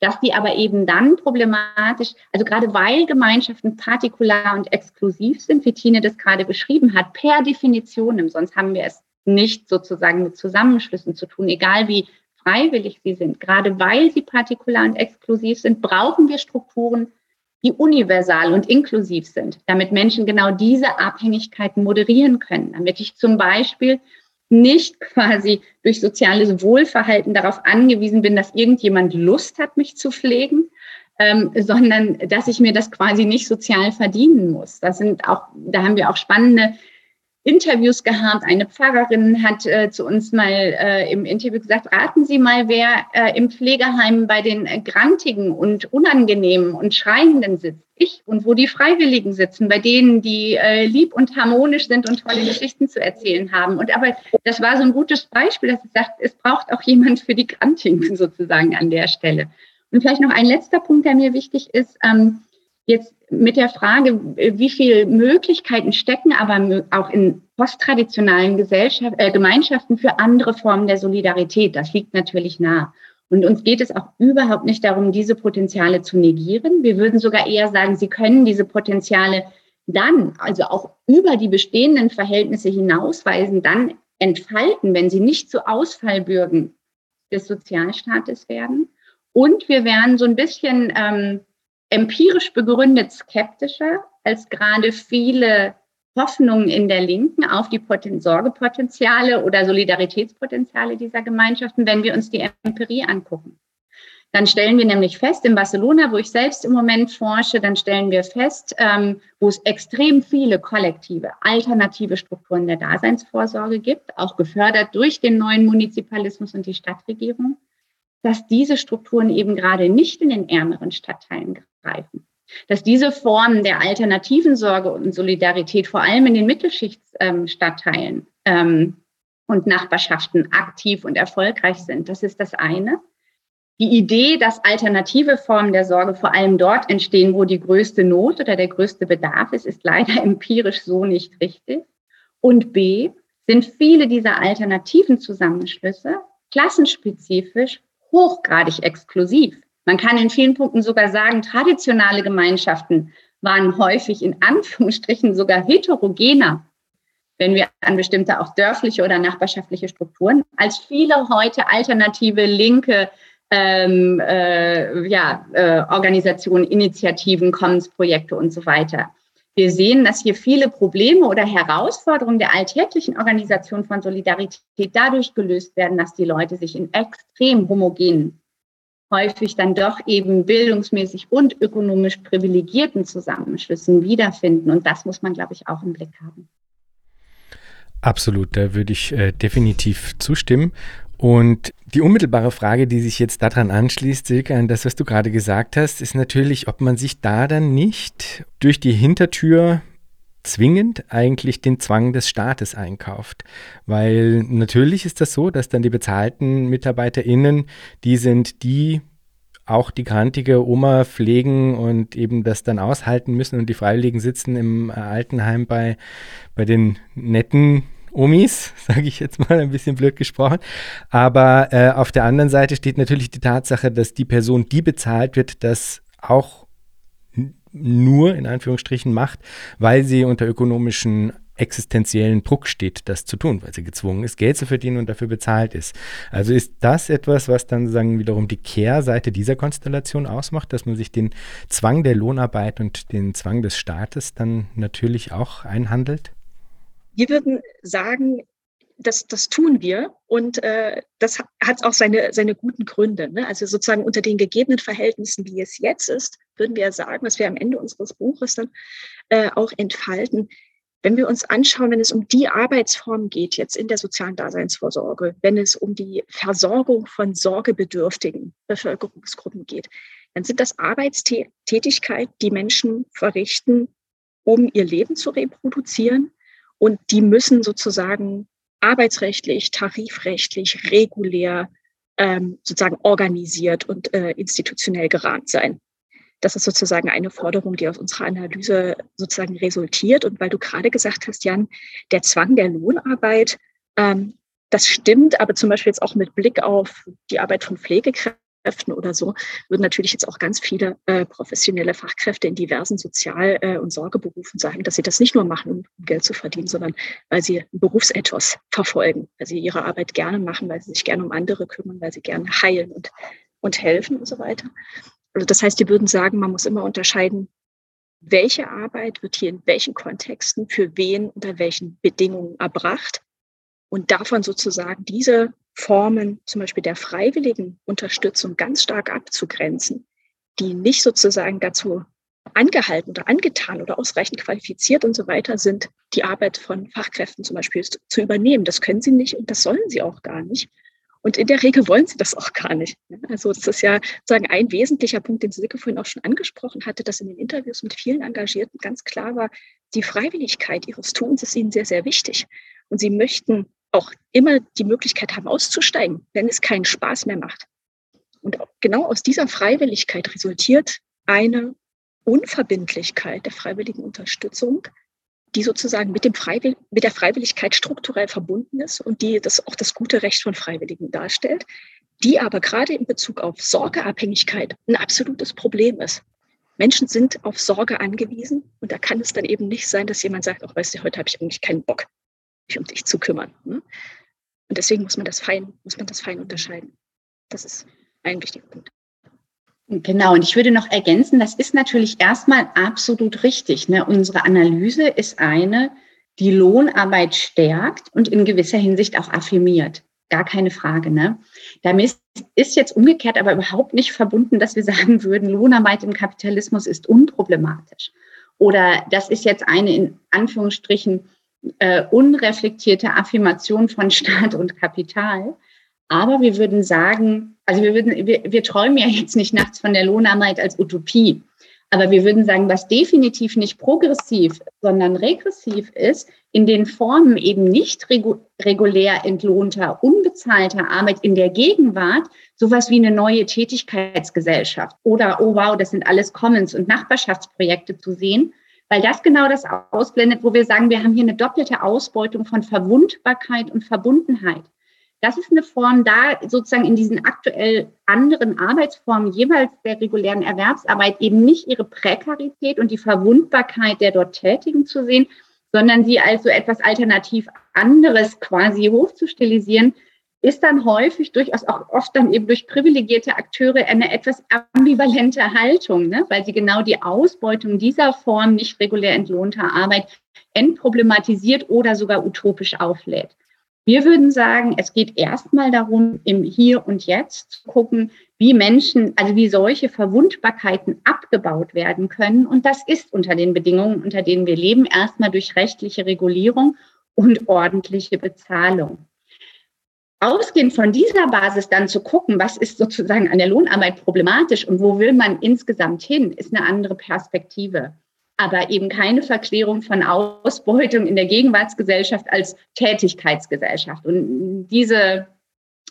dass die aber eben dann problematisch, also gerade weil Gemeinschaften partikular und exklusiv sind, wie Tine das gerade beschrieben hat, per Definition, sonst haben wir es nicht sozusagen mit Zusammenschlüssen zu tun, egal wie freiwillig sie sind. Gerade weil sie partikular und exklusiv sind, brauchen wir Strukturen, die universal und inklusiv sind, damit Menschen genau diese Abhängigkeiten moderieren können, damit ich zum Beispiel nicht quasi durch soziales Wohlverhalten darauf angewiesen bin, dass irgendjemand Lust hat, mich zu pflegen, ähm, sondern dass ich mir das quasi nicht sozial verdienen muss. Das sind auch, da haben wir auch spannende Interviews gehabt. Eine Pfarrerin hat äh, zu uns mal äh, im Interview gesagt, raten Sie mal, wer äh, im Pflegeheim bei den Grantigen und Unangenehmen und Schreienden sitzt. Ich und wo die Freiwilligen sitzen, bei denen, die äh, lieb und harmonisch sind und tolle Geschichten zu erzählen haben. Und aber das war so ein gutes Beispiel, dass es sagt, es braucht auch jemand für die Grantigen sozusagen an der Stelle. Und vielleicht noch ein letzter Punkt, der mir wichtig ist. Ähm, jetzt mit der Frage, wie viele Möglichkeiten stecken aber auch in posttraditionalen Gesellschaft, äh, Gemeinschaften für andere Formen der Solidarität. Das liegt natürlich nah. Und uns geht es auch überhaupt nicht darum, diese Potenziale zu negieren. Wir würden sogar eher sagen, sie können diese Potenziale dann, also auch über die bestehenden Verhältnisse hinausweisen, dann entfalten, wenn sie nicht zu Ausfallbürgen des Sozialstaates werden. Und wir wären so ein bisschen ähm, empirisch begründet skeptischer als gerade viele Hoffnungen in der Linken auf die Poten Sorgepotenziale oder Solidaritätspotenziale dieser Gemeinschaften, wenn wir uns die Empirie angucken. Dann stellen wir nämlich fest, in Barcelona, wo ich selbst im Moment forsche, dann stellen wir fest, ähm, wo es extrem viele kollektive, alternative Strukturen der Daseinsvorsorge gibt, auch gefördert durch den neuen Munizipalismus und die Stadtregierung, dass diese Strukturen eben gerade nicht in den ärmeren Stadtteilen greifen. Dass diese Formen der alternativen Sorge und Solidarität vor allem in den Mittelschichtsstadtteilen ähm, und Nachbarschaften aktiv und erfolgreich sind, das ist das eine. Die Idee, dass alternative Formen der Sorge vor allem dort entstehen, wo die größte Not oder der größte Bedarf ist, ist leider empirisch so nicht richtig. Und B, sind viele dieser alternativen Zusammenschlüsse klassenspezifisch hochgradig exklusiv. Man kann in vielen Punkten sogar sagen, traditionale Gemeinschaften waren häufig in Anführungsstrichen sogar heterogener, wenn wir an bestimmte auch dörfliche oder nachbarschaftliche Strukturen, als viele heute alternative linke ähm, äh, ja, äh, Organisationen, Initiativen, Commons-Projekte und so weiter. Wir sehen, dass hier viele Probleme oder Herausforderungen der alltäglichen Organisation von Solidarität dadurch gelöst werden, dass die Leute sich in extrem homogenen, häufig dann doch eben bildungsmäßig und ökonomisch privilegierten Zusammenschlüssen wiederfinden. Und das muss man, glaube ich, auch im Blick haben. Absolut, da würde ich äh, definitiv zustimmen. Und die unmittelbare Frage, die sich jetzt daran anschließt, Silke, an das, was du gerade gesagt hast, ist natürlich, ob man sich da dann nicht durch die Hintertür zwingend eigentlich den Zwang des Staates einkauft. Weil natürlich ist das so, dass dann die bezahlten MitarbeiterInnen, die sind die, auch die grantige Oma pflegen und eben das dann aushalten müssen und die Freiwilligen sitzen im Altenheim bei, bei den netten Omis, sage ich jetzt mal ein bisschen blöd gesprochen. Aber äh, auf der anderen Seite steht natürlich die Tatsache, dass die Person, die bezahlt wird, das auch nur in Anführungsstrichen macht, weil sie unter ökonomischen existenziellen Druck steht, das zu tun, weil sie gezwungen ist, Geld zu verdienen und dafür bezahlt ist. Also ist das etwas, was dann sagen wiederum die Kehrseite dieser Konstellation ausmacht, dass man sich den Zwang der Lohnarbeit und den Zwang des Staates dann natürlich auch einhandelt? Wir würden sagen, das, das tun wir und äh, das hat auch seine, seine guten Gründe. Ne? Also sozusagen unter den gegebenen Verhältnissen, wie es jetzt ist, würden wir sagen, was wir am Ende unseres Buches dann äh, auch entfalten. Wenn wir uns anschauen, wenn es um die Arbeitsform geht, jetzt in der sozialen Daseinsvorsorge, wenn es um die Versorgung von sorgebedürftigen Bevölkerungsgruppen geht, dann sind das Arbeitstätigkeiten, die Menschen verrichten, um ihr Leben zu reproduzieren, und die müssen sozusagen arbeitsrechtlich, tarifrechtlich, regulär ähm, sozusagen organisiert und äh, institutionell gerahmt sein. Das ist sozusagen eine Forderung, die aus unserer Analyse sozusagen resultiert. Und weil du gerade gesagt hast, Jan, der Zwang der Lohnarbeit, ähm, das stimmt, aber zum Beispiel jetzt auch mit Blick auf die Arbeit von Pflegekräften Fachkräften oder so, würden natürlich jetzt auch ganz viele äh, professionelle Fachkräfte in diversen Sozial- äh, und Sorgeberufen sagen, dass sie das nicht nur machen, um Geld zu verdienen, sondern weil sie einen Berufsethos verfolgen, weil sie ihre Arbeit gerne machen, weil sie sich gerne um andere kümmern, weil sie gerne heilen und, und helfen und so weiter. Also das heißt, die würden sagen, man muss immer unterscheiden, welche Arbeit wird hier in welchen Kontexten für wen unter welchen Bedingungen erbracht und davon sozusagen diese Formen zum Beispiel der freiwilligen Unterstützung ganz stark abzugrenzen, die nicht sozusagen dazu angehalten oder angetan oder ausreichend qualifiziert und so weiter sind, die Arbeit von Fachkräften zum Beispiel zu übernehmen. Das können sie nicht und das sollen sie auch gar nicht. Und in der Regel wollen sie das auch gar nicht. Also das ist ja sozusagen ein wesentlicher Punkt, den Silke vorhin auch schon angesprochen hatte, dass in den Interviews mit vielen Engagierten ganz klar war, die Freiwilligkeit ihres Tuns ist ihnen sehr, sehr wichtig. Und sie möchten auch immer die Möglichkeit haben, auszusteigen, wenn es keinen Spaß mehr macht. Und genau aus dieser Freiwilligkeit resultiert eine Unverbindlichkeit der freiwilligen Unterstützung, die sozusagen mit, dem Freiwill mit der Freiwilligkeit strukturell verbunden ist und die das auch das gute Recht von Freiwilligen darstellt, die aber gerade in Bezug auf Sorgeabhängigkeit ein absolutes Problem ist. Menschen sind auf Sorge angewiesen und da kann es dann eben nicht sein, dass jemand sagt, auch weißt du, heute habe ich eigentlich keinen Bock sich um dich zu kümmern. Ne? Und deswegen muss man das fein, muss man das fein unterscheiden. Das ist ein wichtiger Punkt. Genau, und ich würde noch ergänzen, das ist natürlich erstmal absolut richtig. Ne? Unsere Analyse ist eine, die Lohnarbeit stärkt und in gewisser Hinsicht auch affirmiert. Gar keine Frage. Ne? Damit ist jetzt umgekehrt aber überhaupt nicht verbunden, dass wir sagen würden, Lohnarbeit im Kapitalismus ist unproblematisch. Oder das ist jetzt eine in Anführungsstrichen äh, unreflektierte Affirmation von Staat und Kapital. Aber wir würden sagen, also wir würden, wir, wir träumen ja jetzt nicht nachts von der Lohnarbeit als Utopie. Aber wir würden sagen, was definitiv nicht progressiv, sondern regressiv ist, in den Formen eben nicht regulär entlohnter, unbezahlter Arbeit in der Gegenwart, sowas wie eine neue Tätigkeitsgesellschaft oder, oh wow, das sind alles Commons und Nachbarschaftsprojekte zu sehen, weil das genau das ausblendet, wo wir sagen, wir haben hier eine doppelte Ausbeutung von Verwundbarkeit und Verbundenheit. Das ist eine Form, da sozusagen in diesen aktuell anderen Arbeitsformen jeweils der regulären Erwerbsarbeit eben nicht ihre Prekarität und die Verwundbarkeit der dort Tätigen zu sehen, sondern sie als so etwas alternativ anderes quasi hochzustilisieren, ist dann häufig durchaus auch oft dann eben durch privilegierte Akteure eine etwas ambivalente Haltung, ne? weil sie genau die Ausbeutung dieser Form nicht regulär entlohnter Arbeit entproblematisiert oder sogar utopisch auflädt. Wir würden sagen, es geht erstmal darum, im Hier und Jetzt zu gucken, wie Menschen, also wie solche Verwundbarkeiten abgebaut werden können. Und das ist unter den Bedingungen, unter denen wir leben, erstmal durch rechtliche Regulierung und ordentliche Bezahlung. Ausgehend von dieser Basis dann zu gucken, was ist sozusagen an der Lohnarbeit problematisch und wo will man insgesamt hin, ist eine andere Perspektive. Aber eben keine Verklärung von Ausbeutung in der Gegenwartsgesellschaft als Tätigkeitsgesellschaft. Und diese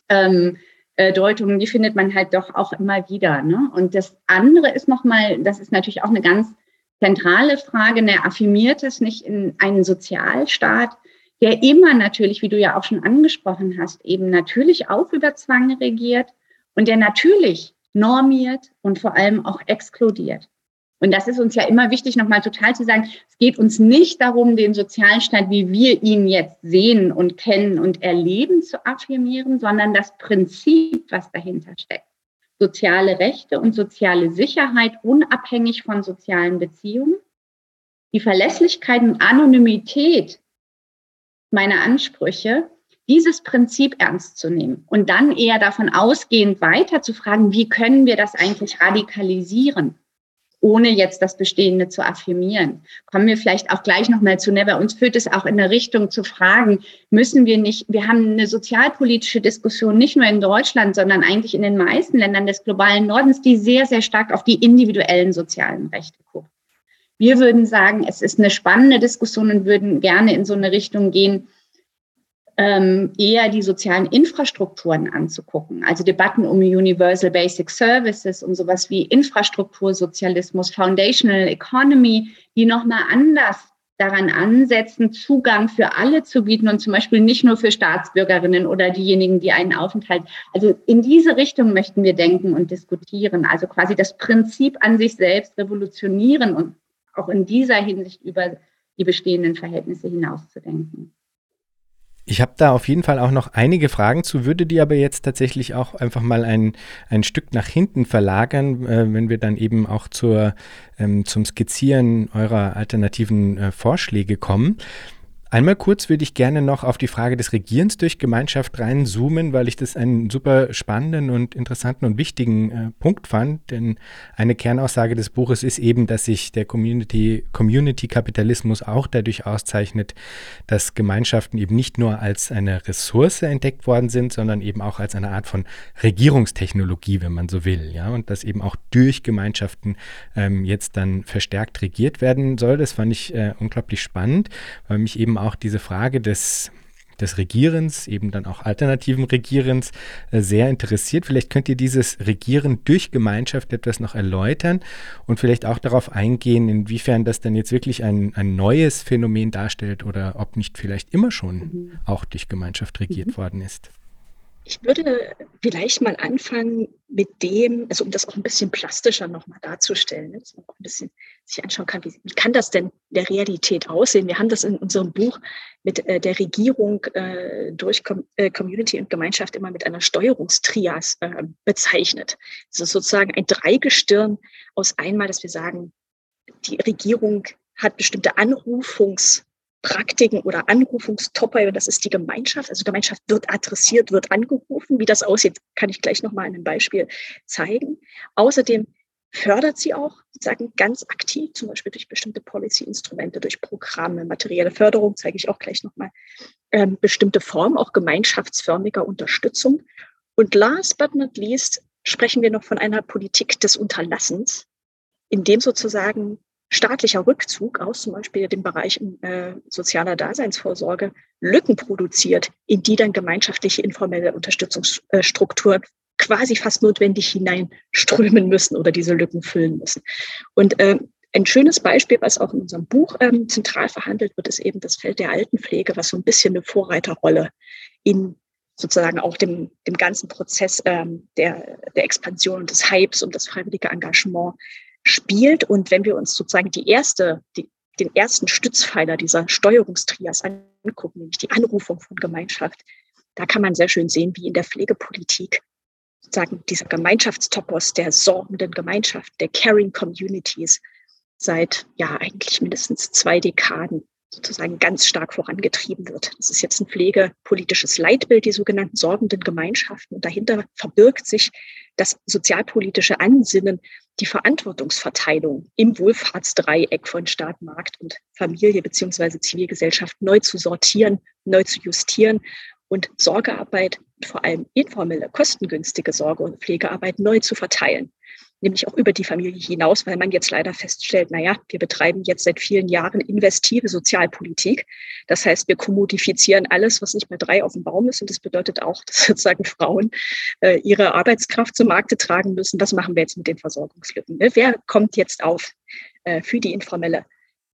ähm, äh, Deutungen, die findet man halt doch auch immer wieder. Ne? Und das andere ist nochmal, das ist natürlich auch eine ganz zentrale Frage, ne, affirmiert es nicht in einen Sozialstaat, der immer natürlich, wie du ja auch schon angesprochen hast, eben natürlich auch über Zwang regiert und der natürlich normiert und vor allem auch exkludiert. Und das ist uns ja immer wichtig, nochmal total zu sagen, es geht uns nicht darum, den Sozialstaat, wie wir ihn jetzt sehen und kennen und erleben, zu affirmieren, sondern das Prinzip, was dahinter steckt. Soziale Rechte und soziale Sicherheit unabhängig von sozialen Beziehungen. Die Verlässlichkeit und Anonymität meine Ansprüche, dieses Prinzip ernst zu nehmen und dann eher davon ausgehend weiter zu fragen, wie können wir das eigentlich radikalisieren, ohne jetzt das Bestehende zu affirmieren. Kommen wir vielleicht auch gleich nochmal zu, ne? bei uns führt es auch in der Richtung zu fragen, müssen wir nicht, wir haben eine sozialpolitische Diskussion nicht nur in Deutschland, sondern eigentlich in den meisten Ländern des globalen Nordens, die sehr, sehr stark auf die individuellen sozialen Rechte guckt. Wir würden sagen, es ist eine spannende Diskussion und würden gerne in so eine Richtung gehen, ähm, eher die sozialen Infrastrukturen anzugucken. Also Debatten um Universal Basic Services, um sowas wie Infrastruktursozialismus, Foundational Economy, die nochmal anders daran ansetzen, Zugang für alle zu bieten und zum Beispiel nicht nur für Staatsbürgerinnen oder diejenigen, die einen Aufenthalt. Also in diese Richtung möchten wir denken und diskutieren. Also quasi das Prinzip an sich selbst revolutionieren und auch in dieser Hinsicht über die bestehenden Verhältnisse hinauszudenken. Ich habe da auf jeden Fall auch noch einige Fragen zu, würde die aber jetzt tatsächlich auch einfach mal ein, ein Stück nach hinten verlagern, äh, wenn wir dann eben auch zur, ähm, zum Skizzieren eurer alternativen äh, Vorschläge kommen. Einmal kurz würde ich gerne noch auf die Frage des Regierens durch Gemeinschaft reinzoomen, weil ich das einen super spannenden und interessanten und wichtigen äh, Punkt fand. Denn eine Kernaussage des Buches ist eben, dass sich der Community, Community-Kapitalismus auch dadurch auszeichnet, dass Gemeinschaften eben nicht nur als eine Ressource entdeckt worden sind, sondern eben auch als eine Art von Regierungstechnologie, wenn man so will. Ja? Und dass eben auch durch Gemeinschaften ähm, jetzt dann verstärkt regiert werden soll. Das fand ich äh, unglaublich spannend, weil mich eben auch auch diese Frage des, des Regierens, eben dann auch alternativen Regierens, äh, sehr interessiert. Vielleicht könnt ihr dieses Regieren durch Gemeinschaft etwas noch erläutern und vielleicht auch darauf eingehen, inwiefern das dann jetzt wirklich ein, ein neues Phänomen darstellt oder ob nicht vielleicht immer schon mhm. auch durch Gemeinschaft regiert mhm. worden ist. Ich würde vielleicht mal anfangen mit dem, also um das auch ein bisschen plastischer nochmal darzustellen, ne, dass man auch ein bisschen sich anschauen kann, wie, wie kann das denn der Realität aussehen? Wir haben das in unserem Buch mit äh, der Regierung äh, durch Com äh, Community und Gemeinschaft immer mit einer Steuerungstrias äh, bezeichnet. Das ist sozusagen ein Dreigestirn aus einmal, dass wir sagen, die Regierung hat bestimmte Anrufungs- Praktiken oder Anrufungstopper, das ist die Gemeinschaft. Also Gemeinschaft wird adressiert, wird angerufen. Wie das aussieht, kann ich gleich nochmal in einem Beispiel zeigen. Außerdem fördert sie auch sozusagen ganz aktiv, zum Beispiel durch bestimmte Policy-Instrumente, durch Programme, materielle Förderung, zeige ich auch gleich nochmal, ähm, bestimmte Formen, auch gemeinschaftsförmiger Unterstützung. Und last but not least sprechen wir noch von einer Politik des Unterlassens, in dem sozusagen staatlicher Rückzug aus zum Beispiel dem Bereich äh, sozialer Daseinsvorsorge Lücken produziert, in die dann gemeinschaftliche informelle Unterstützungsstrukturen quasi fast notwendig hineinströmen müssen oder diese Lücken füllen müssen. Und äh, ein schönes Beispiel, was auch in unserem Buch ähm, zentral verhandelt wird, ist eben das Feld der Altenpflege, was so ein bisschen eine Vorreiterrolle in sozusagen auch dem, dem ganzen Prozess ähm, der, der Expansion und des Hypes und das freiwillige Engagement spielt. Und wenn wir uns sozusagen die erste, die, den ersten Stützpfeiler dieser Steuerungstrias angucken, nämlich die Anrufung von Gemeinschaft, Da kann man sehr schön sehen, wie in der Pflegepolitik sozusagen dieser Gemeinschaftstopos der sorgenden Gemeinschaft, der Caring Communities seit ja eigentlich mindestens zwei Dekaden sozusagen ganz stark vorangetrieben wird. Das ist jetzt ein pflegepolitisches Leitbild, die sogenannten sorgenden Gemeinschaften. Und dahinter verbirgt sich das sozialpolitische Ansinnen, die Verantwortungsverteilung im Wohlfahrtsdreieck von Staat, Markt und Familie beziehungsweise Zivilgesellschaft neu zu sortieren, neu zu justieren und Sorgearbeit, vor allem informelle, kostengünstige Sorge- und Pflegearbeit neu zu verteilen nämlich auch über die Familie hinaus, weil man jetzt leider feststellt, naja, wir betreiben jetzt seit vielen Jahren investive Sozialpolitik. Das heißt, wir kommodifizieren alles, was nicht mehr drei auf dem Baum ist. Und das bedeutet auch, dass sozusagen Frauen äh, ihre Arbeitskraft zum Markte tragen müssen. Was machen wir jetzt mit den Versorgungslücken? Ne? Wer kommt jetzt auf äh, für die informelle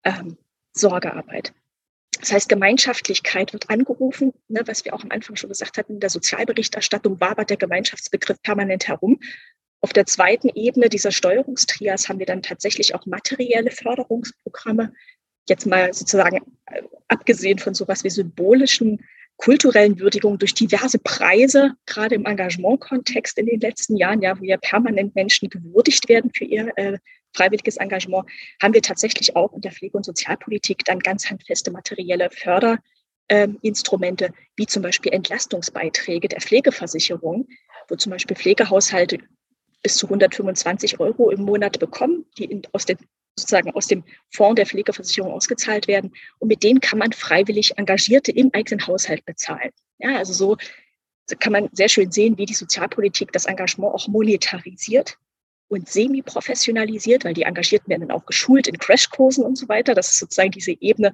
ähm, Sorgearbeit? Das heißt, Gemeinschaftlichkeit wird angerufen, ne, was wir auch am Anfang schon gesagt hatten, in der Sozialberichterstattung wabert der Gemeinschaftsbegriff permanent herum. Auf der zweiten Ebene dieser Steuerungstrias haben wir dann tatsächlich auch materielle Förderungsprogramme. Jetzt mal sozusagen äh, abgesehen von sowas wie symbolischen, kulturellen Würdigungen durch diverse Preise, gerade im Engagementkontext in den letzten Jahren, ja, wo ja permanent Menschen gewürdigt werden für ihr äh, freiwilliges Engagement, haben wir tatsächlich auch in der Pflege- und Sozialpolitik dann ganz handfeste materielle Förderinstrumente, ähm, wie zum Beispiel Entlastungsbeiträge der Pflegeversicherung, wo zum Beispiel Pflegehaushalte bis zu 125 Euro im Monat bekommen, die in, aus dem sozusagen aus dem Fonds der Pflegeversicherung ausgezahlt werden. Und mit denen kann man freiwillig Engagierte im eigenen Haushalt bezahlen. Ja, also so kann man sehr schön sehen, wie die Sozialpolitik das Engagement auch monetarisiert und semi-professionalisiert, weil die Engagierten werden dann auch geschult in Crashkursen und so weiter. Das ist sozusagen diese Ebene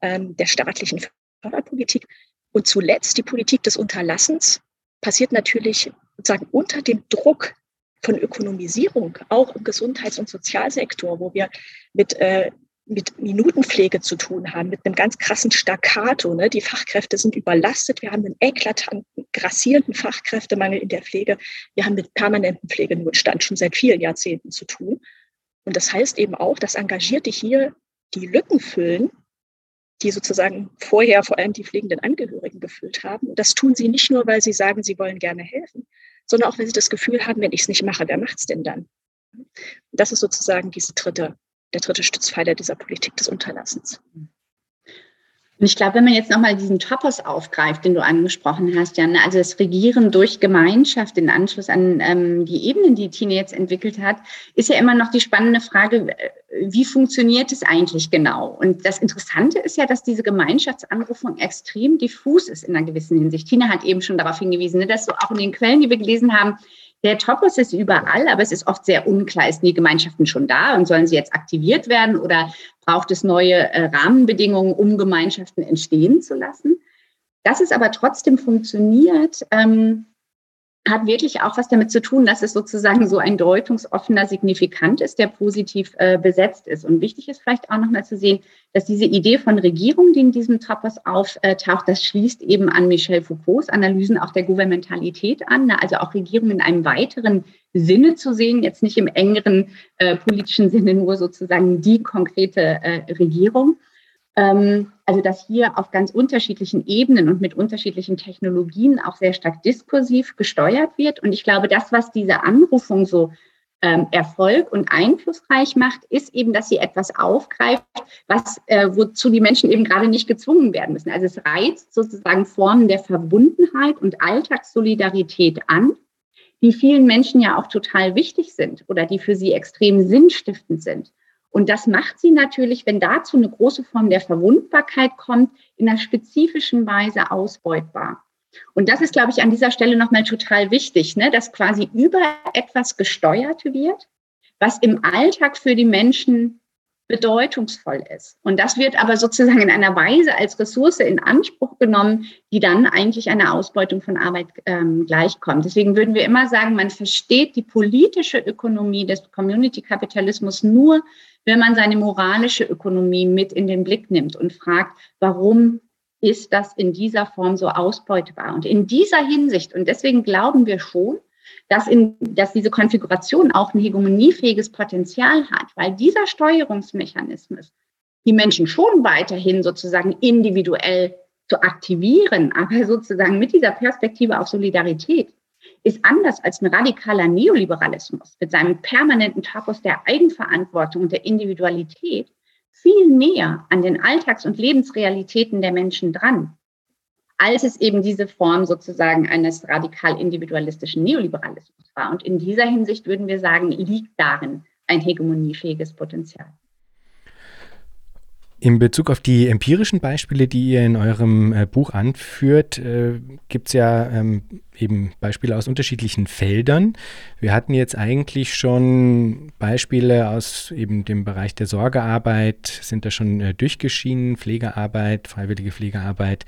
ähm, der staatlichen Förderpolitik. Und zuletzt die Politik des Unterlassens passiert natürlich sozusagen unter dem Druck von Ökonomisierung, auch im Gesundheits- und Sozialsektor, wo wir mit, äh, mit Minutenpflege zu tun haben, mit einem ganz krassen Staccato. Ne? Die Fachkräfte sind überlastet. Wir haben einen eklatanten, grassierenden Fachkräftemangel in der Pflege. Wir haben mit permanentem Pflegenotstand schon seit vielen Jahrzehnten zu tun. Und das heißt eben auch, dass Engagierte hier die Lücken füllen, die sozusagen vorher vor allem die pflegenden Angehörigen gefüllt haben. Und das tun sie nicht nur, weil sie sagen, sie wollen gerne helfen, sondern auch wenn sie das Gefühl haben, wenn ich es nicht mache, wer macht es denn dann? Das ist sozusagen diese dritte, der dritte Stützpfeiler dieser Politik des Unterlassens. Und ich glaube, wenn man jetzt nochmal diesen Topos aufgreift, den du angesprochen hast, Jan, also das Regieren durch Gemeinschaft in Anschluss an ähm, die Ebenen, die Tine jetzt entwickelt hat, ist ja immer noch die spannende Frage, äh, wie funktioniert es eigentlich genau? Und das Interessante ist ja, dass diese Gemeinschaftsanrufung extrem diffus ist in einer gewissen Hinsicht. Tine hat eben schon darauf hingewiesen, ne, dass so auch in den Quellen, die wir gelesen haben, der Topos ist überall, aber es ist oft sehr unklar. Ist die Gemeinschaften schon da und sollen sie jetzt aktiviert werden oder braucht es neue äh, Rahmenbedingungen, um Gemeinschaften entstehen zu lassen? Dass es aber trotzdem funktioniert, ähm, hat wirklich auch was damit zu tun, dass es sozusagen so ein deutungsoffener Signifikant ist, der positiv äh, besetzt ist. Und wichtig ist vielleicht auch nochmal zu sehen, dass diese Idee von Regierung, die in diesem Topos auftaucht, das schließt eben an Michel Foucaults Analysen auch der Gouvernementalität an, ne? also auch Regierung in einem weiteren Sinne zu sehen, jetzt nicht im engeren äh, politischen Sinne nur sozusagen die konkrete äh, Regierung. Ähm, also dass hier auf ganz unterschiedlichen Ebenen und mit unterschiedlichen Technologien auch sehr stark diskursiv gesteuert wird. Und ich glaube, das, was diese Anrufung so ähm, Erfolg und einflussreich macht, ist eben, dass sie etwas aufgreift, was, äh, wozu die Menschen eben gerade nicht gezwungen werden müssen. Also es reizt sozusagen Formen der Verbundenheit und Alltagssolidarität an, die vielen Menschen ja auch total wichtig sind oder die für sie extrem sinnstiftend sind. Und das macht sie natürlich, wenn dazu eine große Form der Verwundbarkeit kommt, in einer spezifischen Weise ausbeutbar. Und das ist, glaube ich, an dieser Stelle nochmal total wichtig, ne? dass quasi über etwas gesteuert wird, was im Alltag für die Menschen bedeutungsvoll ist. Und das wird aber sozusagen in einer Weise als Ressource in Anspruch genommen, die dann eigentlich einer Ausbeutung von Arbeit ähm, gleichkommt. Deswegen würden wir immer sagen, man versteht die politische Ökonomie des Community-Kapitalismus nur, wenn man seine moralische Ökonomie mit in den Blick nimmt und fragt, warum ist das in dieser Form so ausbeutbar? Und in dieser Hinsicht, und deswegen glauben wir schon, dass, in, dass diese Konfiguration auch ein hegemoniefähiges Potenzial hat, weil dieser Steuerungsmechanismus die Menschen schon weiterhin sozusagen individuell zu aktivieren, aber sozusagen mit dieser Perspektive auf Solidarität, ist anders als ein radikaler Neoliberalismus mit seinem permanenten Topos der Eigenverantwortung und der Individualität viel näher an den Alltags- und Lebensrealitäten der Menschen dran, als es eben diese Form sozusagen eines radikal individualistischen Neoliberalismus war. Und in dieser Hinsicht würden wir sagen, liegt darin ein hegemoniefähiges Potenzial. In Bezug auf die empirischen Beispiele, die ihr in eurem äh, Buch anführt, äh, gibt es ja ähm, eben Beispiele aus unterschiedlichen Feldern. Wir hatten jetzt eigentlich schon Beispiele aus eben dem Bereich der Sorgearbeit, sind da schon äh, durchgeschieden, Pflegearbeit, freiwillige Pflegearbeit.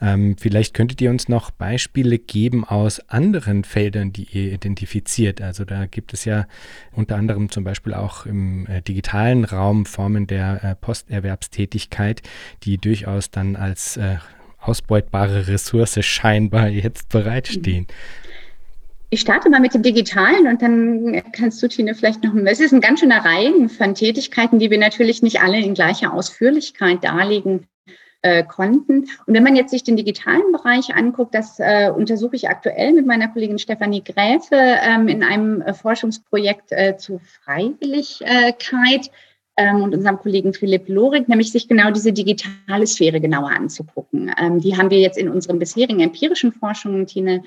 Ähm, vielleicht könntet ihr uns noch Beispiele geben aus anderen Feldern, die ihr identifiziert. Also da gibt es ja unter anderem zum Beispiel auch im äh, digitalen Raum Formen der äh, Posterwerbstätigkeit, die durchaus dann als äh, ausbeutbare Ressource scheinbar jetzt bereitstehen. Ich starte mal mit dem Digitalen und dann kannst du, Tine, vielleicht noch, es ist ein ganz schöner Reihen von Tätigkeiten, die wir natürlich nicht alle in gleicher Ausführlichkeit darlegen äh, konnten. Und wenn man jetzt sich den digitalen Bereich anguckt, das äh, untersuche ich aktuell mit meiner Kollegin Stefanie Gräfe ähm, in einem äh, Forschungsprojekt äh, zu Freiwilligkeit ähm, und unserem Kollegen Philipp Lorik, nämlich sich genau diese digitale Sphäre genauer anzugucken. Ähm, die haben wir jetzt in unseren bisherigen empirischen Forschungen, Tine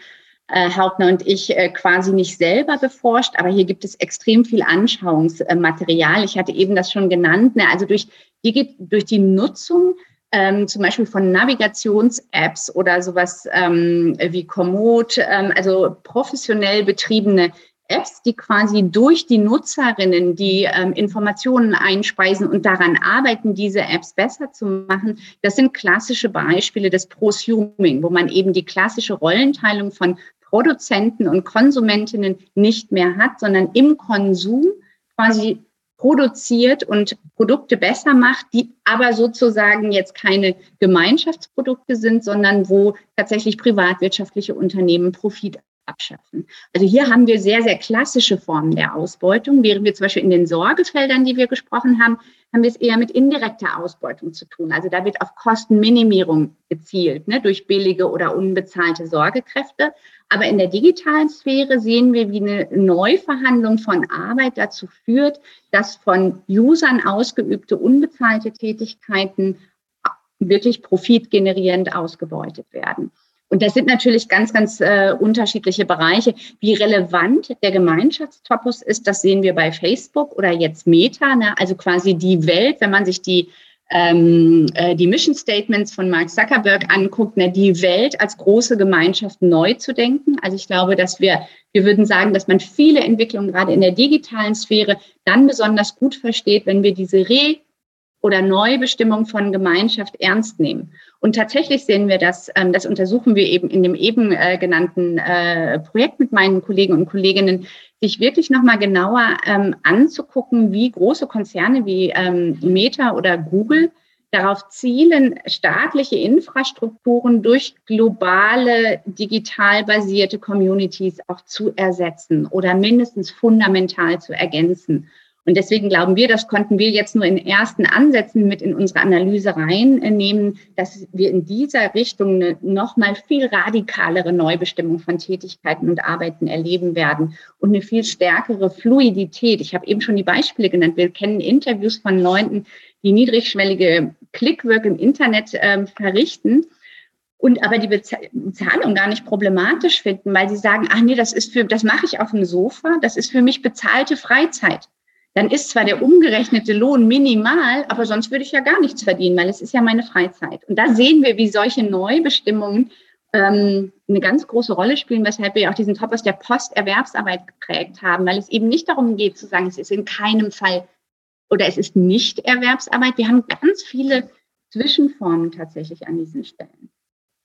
äh, Hauptner und ich, äh, quasi nicht selber beforscht, aber hier gibt es extrem viel Anschauungsmaterial. Ich hatte eben das schon genannt. Ne? Also durch die, durch die Nutzung ähm, zum Beispiel von Navigations-Apps oder sowas ähm, wie Komoot, ähm, also professionell betriebene Apps, die quasi durch die Nutzerinnen die ähm, Informationen einspeisen und daran arbeiten, diese Apps besser zu machen. Das sind klassische Beispiele des Prosuming, wo man eben die klassische Rollenteilung von Produzenten und Konsumentinnen nicht mehr hat, sondern im Konsum quasi produziert und Produkte besser macht, die aber sozusagen jetzt keine Gemeinschaftsprodukte sind, sondern wo tatsächlich privatwirtschaftliche Unternehmen Profit abschöpfen. Also hier haben wir sehr, sehr klassische Formen der Ausbeutung. Während wir zum Beispiel in den Sorgefeldern, die wir gesprochen haben, haben wir es eher mit indirekter Ausbeutung zu tun. Also da wird auf Kostenminimierung gezielt, ne, durch billige oder unbezahlte Sorgekräfte. Aber in der digitalen Sphäre sehen wir, wie eine Neuverhandlung von Arbeit dazu führt, dass von Usern ausgeübte unbezahlte Tätigkeiten wirklich profitgenerierend ausgebeutet werden. Und das sind natürlich ganz, ganz äh, unterschiedliche Bereiche. Wie relevant der Gemeinschaftstopos ist, das sehen wir bei Facebook oder jetzt Meta, ne? also quasi die Welt, wenn man sich die ähm, äh, die Mission Statements von Mark Zuckerberg anguckt, ne, die Welt als große Gemeinschaft neu zu denken. Also ich glaube, dass wir, wir würden sagen, dass man viele Entwicklungen gerade in der digitalen Sphäre dann besonders gut versteht, wenn wir diese Re- oder Neubestimmung von Gemeinschaft ernst nehmen. Und tatsächlich sehen wir das, ähm, das untersuchen wir eben in dem eben äh, genannten äh, Projekt mit meinen Kollegen und Kolleginnen, sich wirklich nochmal genauer ähm, anzugucken, wie große Konzerne wie ähm, Meta oder Google darauf zielen, staatliche Infrastrukturen durch globale, digital basierte Communities auch zu ersetzen oder mindestens fundamental zu ergänzen. Und deswegen glauben wir, das konnten wir jetzt nur in ersten Ansätzen mit in unsere Analyse reinnehmen, dass wir in dieser Richtung eine nochmal viel radikalere Neubestimmung von Tätigkeiten und Arbeiten erleben werden und eine viel stärkere Fluidität. Ich habe eben schon die Beispiele genannt. Wir kennen Interviews von Leuten, die niedrigschwellige Klickwork im Internet äh, verrichten und aber die Bezahlung gar nicht problematisch finden, weil sie sagen, ach nee, das ist für, das mache ich auf dem Sofa, das ist für mich bezahlte Freizeit dann ist zwar der umgerechnete Lohn minimal, aber sonst würde ich ja gar nichts verdienen, weil es ist ja meine Freizeit. Und da sehen wir, wie solche Neubestimmungen ähm, eine ganz große Rolle spielen, weshalb wir auch diesen Topos der Posterwerbsarbeit geprägt haben, weil es eben nicht darum geht zu sagen, es ist in keinem Fall oder es ist nicht Erwerbsarbeit. Wir haben ganz viele Zwischenformen tatsächlich an diesen Stellen.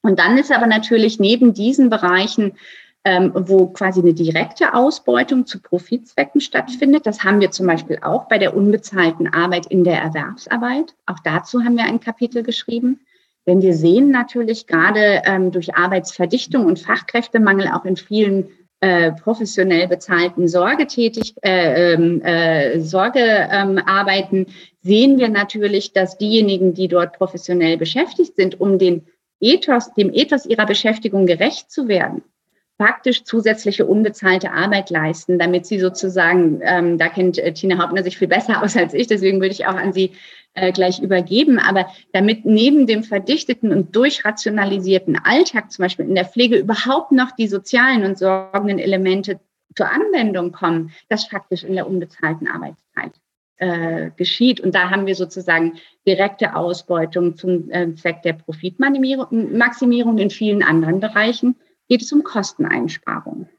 Und dann ist aber natürlich neben diesen Bereichen ähm, wo quasi eine direkte Ausbeutung zu Profitzwecken stattfindet. Das haben wir zum Beispiel auch bei der unbezahlten Arbeit in der Erwerbsarbeit. Auch dazu haben wir ein Kapitel geschrieben. Denn wir sehen natürlich gerade ähm, durch Arbeitsverdichtung und Fachkräftemangel auch in vielen äh, professionell bezahlten Sorgetätig, äh, ähm, äh, Sorgearbeiten, ähm, sehen wir natürlich, dass diejenigen, die dort professionell beschäftigt sind, um den Ethos, dem Ethos ihrer Beschäftigung gerecht zu werden, faktisch zusätzliche unbezahlte Arbeit leisten, damit sie sozusagen, ähm, da kennt äh, Tina Hauptner sich viel besser aus als ich, deswegen würde ich auch an sie äh, gleich übergeben, aber damit neben dem verdichteten und durchrationalisierten Alltag zum Beispiel in der Pflege überhaupt noch die sozialen und sorgenden Elemente zur Anwendung kommen, das faktisch in der unbezahlten Arbeitszeit äh, geschieht. Und da haben wir sozusagen direkte Ausbeutung zum äh, Zweck der Profitmaximierung. In vielen anderen Bereichen geht es um Kosteneinsparungen.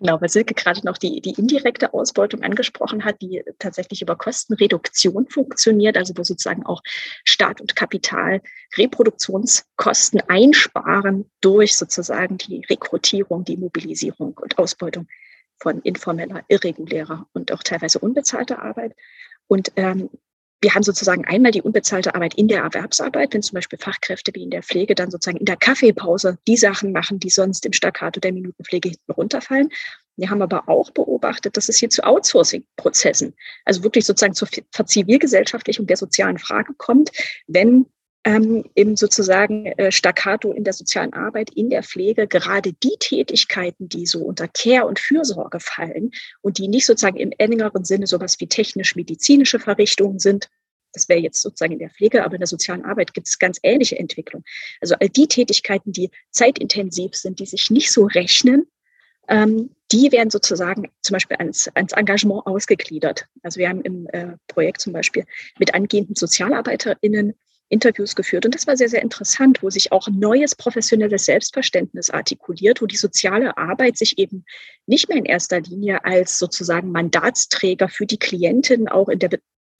Genau, weil Silke gerade noch die, die indirekte Ausbeutung angesprochen hat, die tatsächlich über Kostenreduktion funktioniert, also wo sozusagen auch Staat und Kapital Reproduktionskosten einsparen durch sozusagen die Rekrutierung, die Mobilisierung und Ausbeutung von informeller, irregulärer und auch teilweise unbezahlter Arbeit. Und ähm, wir haben sozusagen einmal die unbezahlte Arbeit in der Erwerbsarbeit, wenn zum Beispiel Fachkräfte wie in der Pflege dann sozusagen in der Kaffeepause die Sachen machen, die sonst im Staccato der Minutenpflege hinten runterfallen. Wir haben aber auch beobachtet, dass es hier zu Outsourcing-Prozessen, also wirklich sozusagen zur Zivilgesellschaftlichung der sozialen Frage kommt, wenn ähm, im sozusagen äh, Staccato in der sozialen Arbeit, in der Pflege gerade die Tätigkeiten, die so unter Care und Fürsorge fallen und die nicht sozusagen im engeren Sinne sowas wie technisch-medizinische Verrichtungen sind, das wäre jetzt sozusagen in der Pflege, aber in der sozialen Arbeit gibt es ganz ähnliche Entwicklungen. Also all die Tätigkeiten, die zeitintensiv sind, die sich nicht so rechnen, ähm, die werden sozusagen zum Beispiel ans, ans Engagement ausgegliedert. Also wir haben im äh, Projekt zum Beispiel mit angehenden SozialarbeiterInnen Interviews geführt. Und das war sehr, sehr interessant, wo sich auch neues professionelles Selbstverständnis artikuliert, wo die soziale Arbeit sich eben nicht mehr in erster Linie als sozusagen Mandatsträger für die Klientin auch in der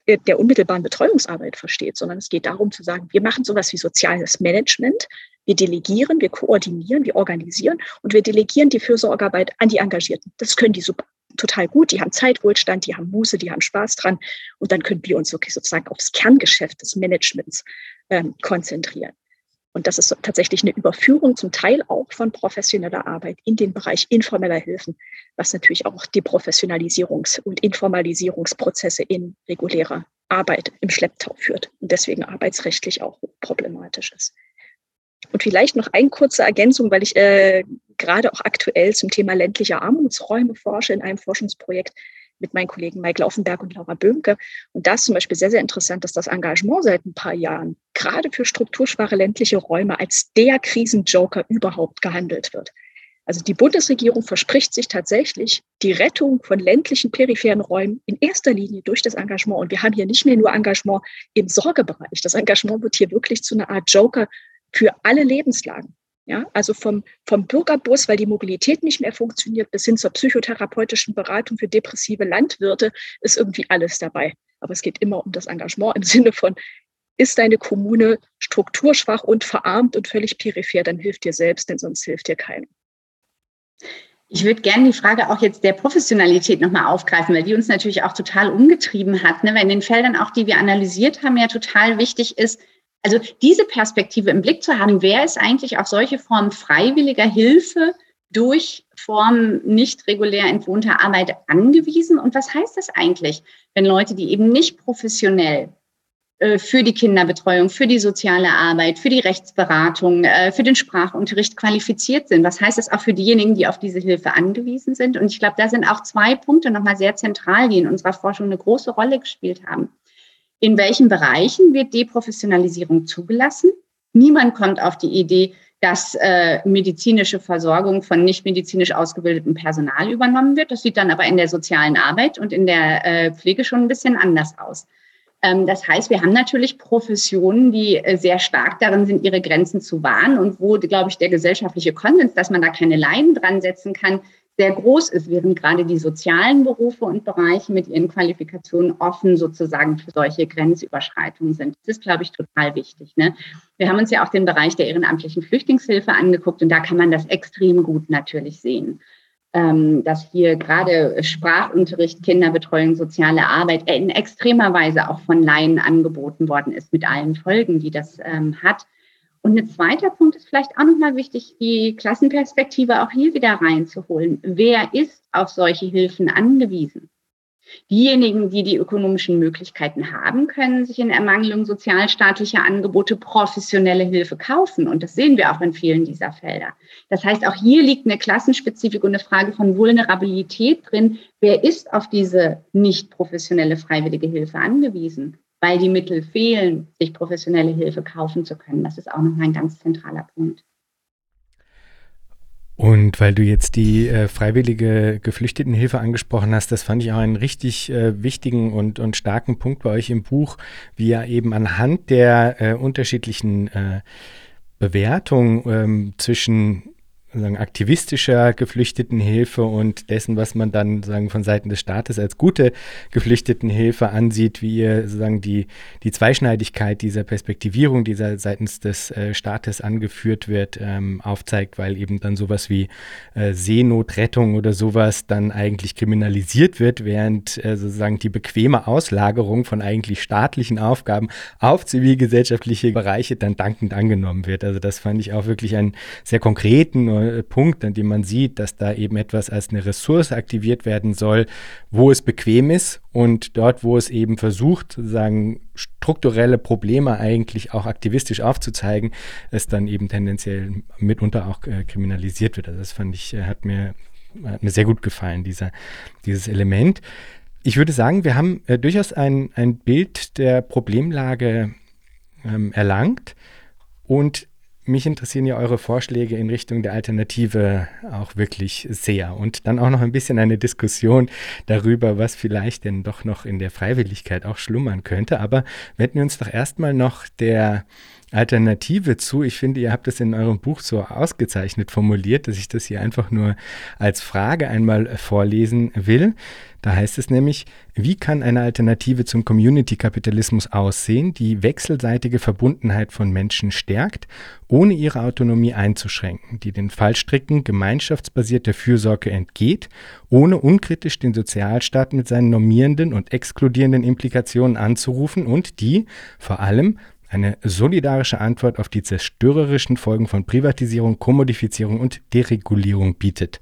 äh, der unmittelbaren Betreuungsarbeit versteht, sondern es geht darum zu sagen, wir machen sowas wie soziales Management, wir delegieren, wir koordinieren, wir organisieren und wir delegieren die Fürsorgearbeit an die Engagierten. Das können die super total gut, die haben Zeitwohlstand, die haben Muße, die haben Spaß dran. Und dann können wir uns wirklich sozusagen aufs Kerngeschäft des Managements ähm, konzentrieren. Und das ist tatsächlich eine Überführung zum Teil auch von professioneller Arbeit in den Bereich informeller Hilfen, was natürlich auch die Professionalisierungs- und Informalisierungsprozesse in regulärer Arbeit im Schlepptau führt und deswegen arbeitsrechtlich auch problematisch ist. Und vielleicht noch eine kurze Ergänzung, weil ich äh, gerade auch aktuell zum Thema ländliche Armutsräume forsche in einem Forschungsprojekt mit meinen Kollegen Mike Laufenberg und Laura Böhmke. Und da ist zum Beispiel sehr, sehr interessant, dass das Engagement seit ein paar Jahren gerade für strukturschwache ländliche Räume als der Krisenjoker überhaupt gehandelt wird. Also die Bundesregierung verspricht sich tatsächlich die Rettung von ländlichen peripheren Räumen in erster Linie durch das Engagement. Und wir haben hier nicht mehr nur Engagement im Sorgebereich. Das Engagement wird hier wirklich zu einer Art Joker für alle Lebenslagen. Ja, also vom, vom Bürgerbus, weil die Mobilität nicht mehr funktioniert, bis hin zur psychotherapeutischen Beratung für depressive Landwirte ist irgendwie alles dabei. Aber es geht immer um das Engagement im Sinne von, ist deine Kommune strukturschwach und verarmt und völlig peripher, dann hilft dir selbst, denn sonst hilft dir keiner. Ich würde gerne die Frage auch jetzt der Professionalität nochmal aufgreifen, weil die uns natürlich auch total umgetrieben hat, ne? weil in den Feldern auch, die wir analysiert haben, ja total wichtig ist, also diese Perspektive im Blick zu haben, wer ist eigentlich auf solche Formen freiwilliger Hilfe durch Formen nicht regulär entwohnter Arbeit angewiesen? Und was heißt das eigentlich, wenn Leute, die eben nicht professionell äh, für die Kinderbetreuung, für die soziale Arbeit, für die Rechtsberatung, äh, für den Sprachunterricht qualifiziert sind. Was heißt das auch für diejenigen, die auf diese Hilfe angewiesen sind? Und ich glaube, da sind auch zwei Punkte nochmal sehr zentral, die in unserer Forschung eine große Rolle gespielt haben in welchen Bereichen wird Deprofessionalisierung zugelassen. Niemand kommt auf die Idee, dass äh, medizinische Versorgung von nicht medizinisch ausgebildetem Personal übernommen wird. Das sieht dann aber in der sozialen Arbeit und in der äh, Pflege schon ein bisschen anders aus. Ähm, das heißt, wir haben natürlich Professionen, die äh, sehr stark darin sind, ihre Grenzen zu wahren und wo, glaube ich, der gesellschaftliche Konsens, dass man da keine Leiden dran setzen kann, sehr groß ist, während gerade die sozialen Berufe und Bereiche mit ihren Qualifikationen offen sozusagen für solche Grenzüberschreitungen sind. Das ist, glaube ich, total wichtig. Ne? Wir haben uns ja auch den Bereich der ehrenamtlichen Flüchtlingshilfe angeguckt und da kann man das extrem gut natürlich sehen, ähm, dass hier gerade Sprachunterricht, Kinderbetreuung, soziale Arbeit in extremer Weise auch von Laien angeboten worden ist mit allen Folgen, die das ähm, hat. Und ein zweiter Punkt ist vielleicht auch nochmal wichtig, die Klassenperspektive auch hier wieder reinzuholen. Wer ist auf solche Hilfen angewiesen? Diejenigen, die die ökonomischen Möglichkeiten haben, können sich in Ermangelung sozialstaatlicher Angebote professionelle Hilfe kaufen. Und das sehen wir auch in vielen dieser Felder. Das heißt, auch hier liegt eine Klassenspezifik und eine Frage von Vulnerabilität drin. Wer ist auf diese nicht professionelle freiwillige Hilfe angewiesen? Weil die Mittel fehlen, sich professionelle Hilfe kaufen zu können. Das ist auch noch ein ganz zentraler Punkt. Und weil du jetzt die äh, freiwillige Geflüchtetenhilfe angesprochen hast, das fand ich auch einen richtig äh, wichtigen und, und starken Punkt bei euch im Buch, wie ja eben anhand der äh, unterschiedlichen äh, Bewertung ähm, zwischen sagen, aktivistischer Geflüchtetenhilfe und dessen, was man dann sagen, von Seiten des Staates als gute Geflüchtetenhilfe ansieht, wie ihr sozusagen die, die Zweischneidigkeit dieser Perspektivierung, die seitens des äh, Staates angeführt wird, ähm, aufzeigt, weil eben dann sowas wie äh, Seenotrettung oder sowas dann eigentlich kriminalisiert wird, während äh, sozusagen die bequeme Auslagerung von eigentlich staatlichen Aufgaben auf zivilgesellschaftliche Bereiche dann dankend angenommen wird. Also das fand ich auch wirklich einen sehr konkreten äh, Punkt, an dem man sieht, dass da eben etwas als eine Ressource aktiviert werden soll, wo es bequem ist und dort, wo es eben versucht, sozusagen strukturelle Probleme eigentlich auch aktivistisch aufzuzeigen, es dann eben tendenziell mitunter auch äh, kriminalisiert wird. Also das fand ich, äh, hat mir, hat mir sehr gut gefallen, dieser, dieses Element. Ich würde sagen, wir haben äh, durchaus ein, ein Bild der Problemlage ähm, erlangt und mich interessieren ja eure Vorschläge in Richtung der Alternative auch wirklich sehr. Und dann auch noch ein bisschen eine Diskussion darüber, was vielleicht denn doch noch in der Freiwilligkeit auch schlummern könnte. Aber wenden wir uns doch erstmal noch der Alternative zu. Ich finde, ihr habt es in eurem Buch so ausgezeichnet formuliert, dass ich das hier einfach nur als Frage einmal vorlesen will. Da heißt es nämlich, wie kann eine Alternative zum Community-Kapitalismus aussehen, die wechselseitige Verbundenheit von Menschen stärkt, ohne ihre Autonomie einzuschränken, die den Fallstricken gemeinschaftsbasierter Fürsorge entgeht, ohne unkritisch den Sozialstaat mit seinen normierenden und exkludierenden Implikationen anzurufen und die vor allem eine solidarische Antwort auf die zerstörerischen Folgen von Privatisierung, Kommodifizierung und Deregulierung bietet.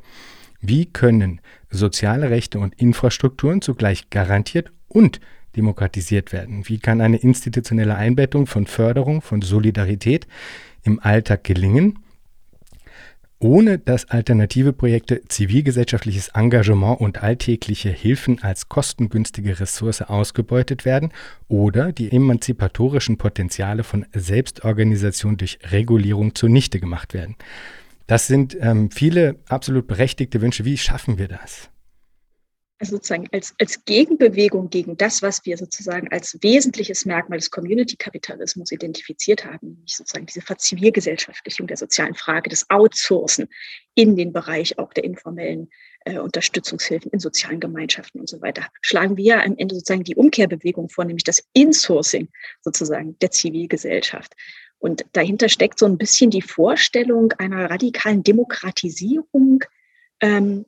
Wie können soziale Rechte und Infrastrukturen zugleich garantiert und demokratisiert werden? Wie kann eine institutionelle Einbettung von Förderung von Solidarität im Alltag gelingen, ohne dass alternative Projekte zivilgesellschaftliches Engagement und alltägliche Hilfen als kostengünstige Ressource ausgebeutet werden oder die emanzipatorischen Potenziale von Selbstorganisation durch Regulierung zunichte gemacht werden. Das sind ähm, viele absolut berechtigte Wünsche. Wie schaffen wir das? Also sozusagen als, als Gegenbewegung gegen das, was wir sozusagen als wesentliches Merkmal des Community-Kapitalismus identifiziert haben, nämlich sozusagen diese Verzivilgesellschaftlichung der sozialen Frage, des Outsourcen in den Bereich auch der informellen äh, Unterstützungshilfen in sozialen Gemeinschaften und so weiter, schlagen wir am Ende sozusagen die Umkehrbewegung vor, nämlich das Insourcing sozusagen der Zivilgesellschaft. Und dahinter steckt so ein bisschen die Vorstellung einer radikalen Demokratisierung ähm,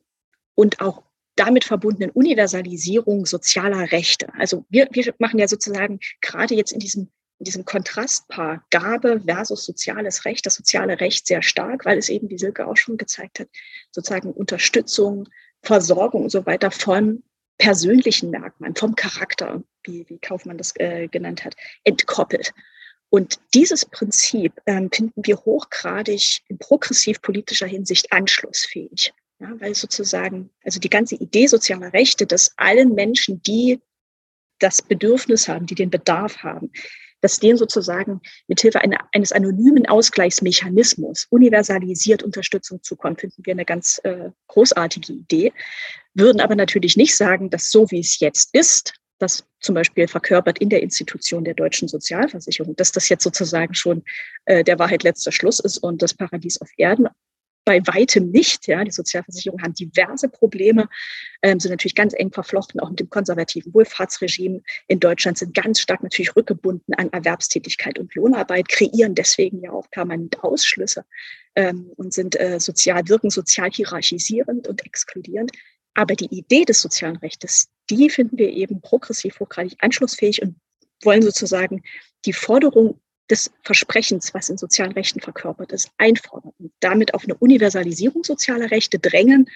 und auch damit verbundenen Universalisierung sozialer Rechte. Also wir, wir machen ja sozusagen gerade jetzt in diesem, in diesem Kontrastpaar Gabe versus soziales Recht, das soziale Recht sehr stark, weil es eben, wie Silke auch schon gezeigt hat, sozusagen Unterstützung, Versorgung und so weiter von persönlichen Merkmalen, vom Charakter, wie, wie Kaufmann das äh, genannt hat, entkoppelt. Und dieses Prinzip ähm, finden wir hochgradig in progressiv-politischer Hinsicht anschlussfähig. Ja, weil sozusagen, also die ganze Idee sozialer Rechte, dass allen Menschen, die das Bedürfnis haben, die den Bedarf haben, dass denen sozusagen mithilfe eine, eines anonymen Ausgleichsmechanismus universalisiert Unterstützung zukommt, finden wir eine ganz äh, großartige Idee, würden aber natürlich nicht sagen, dass so wie es jetzt ist, das zum Beispiel verkörpert in der Institution der deutschen Sozialversicherung, dass das jetzt sozusagen schon äh, der Wahrheit letzter Schluss ist und das Paradies auf Erden. Bei weitem nicht. Ja, die Sozialversicherungen haben diverse Probleme, ähm, sind natürlich ganz eng verflochten, auch mit dem konservativen Wohlfahrtsregime in Deutschland, sind ganz stark natürlich rückgebunden an Erwerbstätigkeit und Lohnarbeit, kreieren deswegen ja auch permanent Ausschlüsse ähm, und sind äh, sozial, wirken sozial hierarchisierend und exkludierend. Aber die Idee des sozialen Rechtes, die finden wir eben progressiv hochgradig anschlussfähig und wollen sozusagen die Forderung des Versprechens, was in sozialen Rechten verkörpert ist, einfordern und damit auf eine Universalisierung sozialer Rechte drängen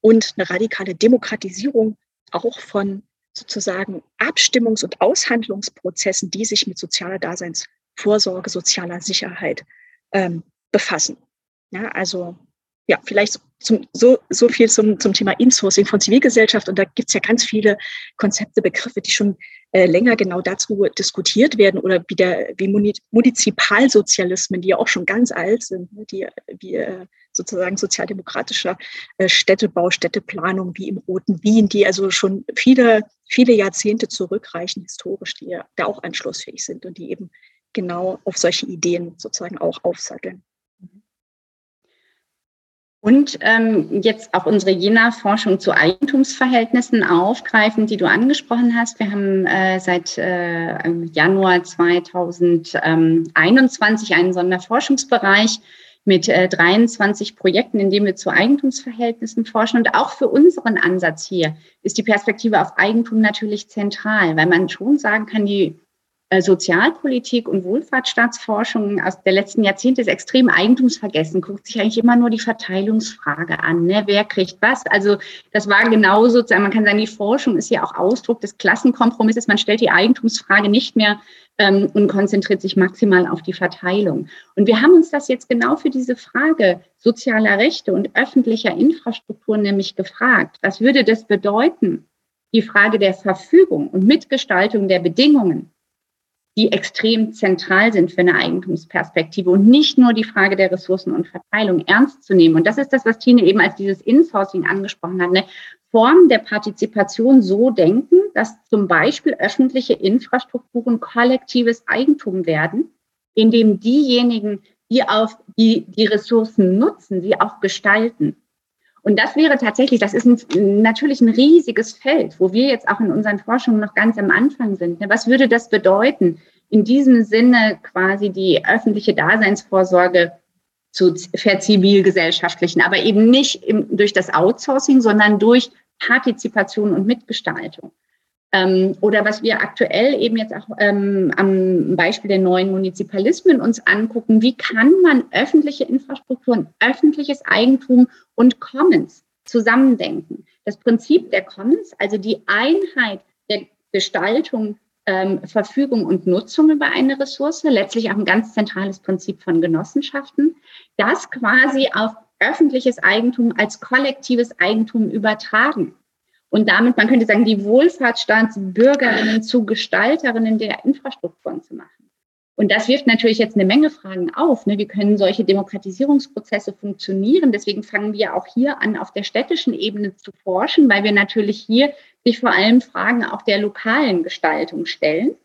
und eine radikale Demokratisierung auch von sozusagen Abstimmungs- und Aushandlungsprozessen, die sich mit sozialer Daseinsvorsorge, sozialer Sicherheit ähm, befassen. Ja, also ja, vielleicht zum, so, so viel zum, zum Thema Insourcing von Zivilgesellschaft. Und da gibt es ja ganz viele Konzepte, Begriffe, die schon äh, länger genau dazu diskutiert werden oder wie, der, wie Munizipalsozialismen, die ja auch schon ganz alt sind, ne, die wie äh, sozusagen sozialdemokratischer äh, Städtebau, Städteplanung wie im Roten Wien, die also schon viele, viele Jahrzehnte zurückreichen historisch, die ja da auch anschlussfähig sind und die eben genau auf solche Ideen sozusagen auch aufsatteln. Und ähm, jetzt auch unsere Jena-Forschung zu Eigentumsverhältnissen aufgreifen, die du angesprochen hast. Wir haben äh, seit äh, Januar 2021 einen Sonderforschungsbereich mit äh, 23 Projekten, in dem wir zu Eigentumsverhältnissen forschen. Und auch für unseren Ansatz hier ist die Perspektive auf Eigentum natürlich zentral, weil man schon sagen kann, die Sozialpolitik und Wohlfahrtsstaatsforschung aus der letzten Jahrzehnte ist extrem eigentumsvergessen, guckt sich eigentlich immer nur die Verteilungsfrage an, ne? wer kriegt was. Also das war genau sozusagen, man kann sagen, die Forschung ist ja auch Ausdruck des Klassenkompromisses. Man stellt die Eigentumsfrage nicht mehr ähm, und konzentriert sich maximal auf die Verteilung. Und wir haben uns das jetzt genau für diese Frage sozialer Rechte und öffentlicher Infrastruktur nämlich gefragt. Was würde das bedeuten? Die Frage der Verfügung und Mitgestaltung der Bedingungen die extrem zentral sind für eine Eigentumsperspektive und nicht nur die Frage der Ressourcen und Verteilung ernst zu nehmen. Und das ist das, was Tine eben als dieses Insourcing angesprochen hat. Eine Form der Partizipation so denken, dass zum Beispiel öffentliche Infrastrukturen kollektives Eigentum werden, indem diejenigen, die auf die, die Ressourcen nutzen, sie auch gestalten. Und das wäre tatsächlich, das ist ein, natürlich ein riesiges Feld, wo wir jetzt auch in unseren Forschungen noch ganz am Anfang sind. Was würde das bedeuten, in diesem Sinne quasi die öffentliche Daseinsvorsorge zu verzivilgesellschaftlichen, aber eben nicht im, durch das Outsourcing, sondern durch Partizipation und Mitgestaltung. Ähm, oder was wir aktuell eben jetzt auch ähm, am Beispiel der neuen Munizipalismen uns angucken, wie kann man öffentliche Infrastrukturen, öffentliches Eigentum und Commons zusammendenken. Das Prinzip der Commons, also die Einheit der Gestaltung, ähm, Verfügung und Nutzung über eine Ressource, letztlich auch ein ganz zentrales Prinzip von Genossenschaften, das quasi auf öffentliches Eigentum als kollektives Eigentum übertragen und damit, man könnte sagen, die Wohlfahrtsstaatsbürgerinnen zu Gestalterinnen der Infrastrukturen zu machen. Und das wirft natürlich jetzt eine Menge Fragen auf. Ne? Wie können solche Demokratisierungsprozesse funktionieren? Deswegen fangen wir auch hier an, auf der städtischen Ebene zu forschen, weil wir natürlich hier sich vor allem Fragen auch der lokalen Gestaltung stellen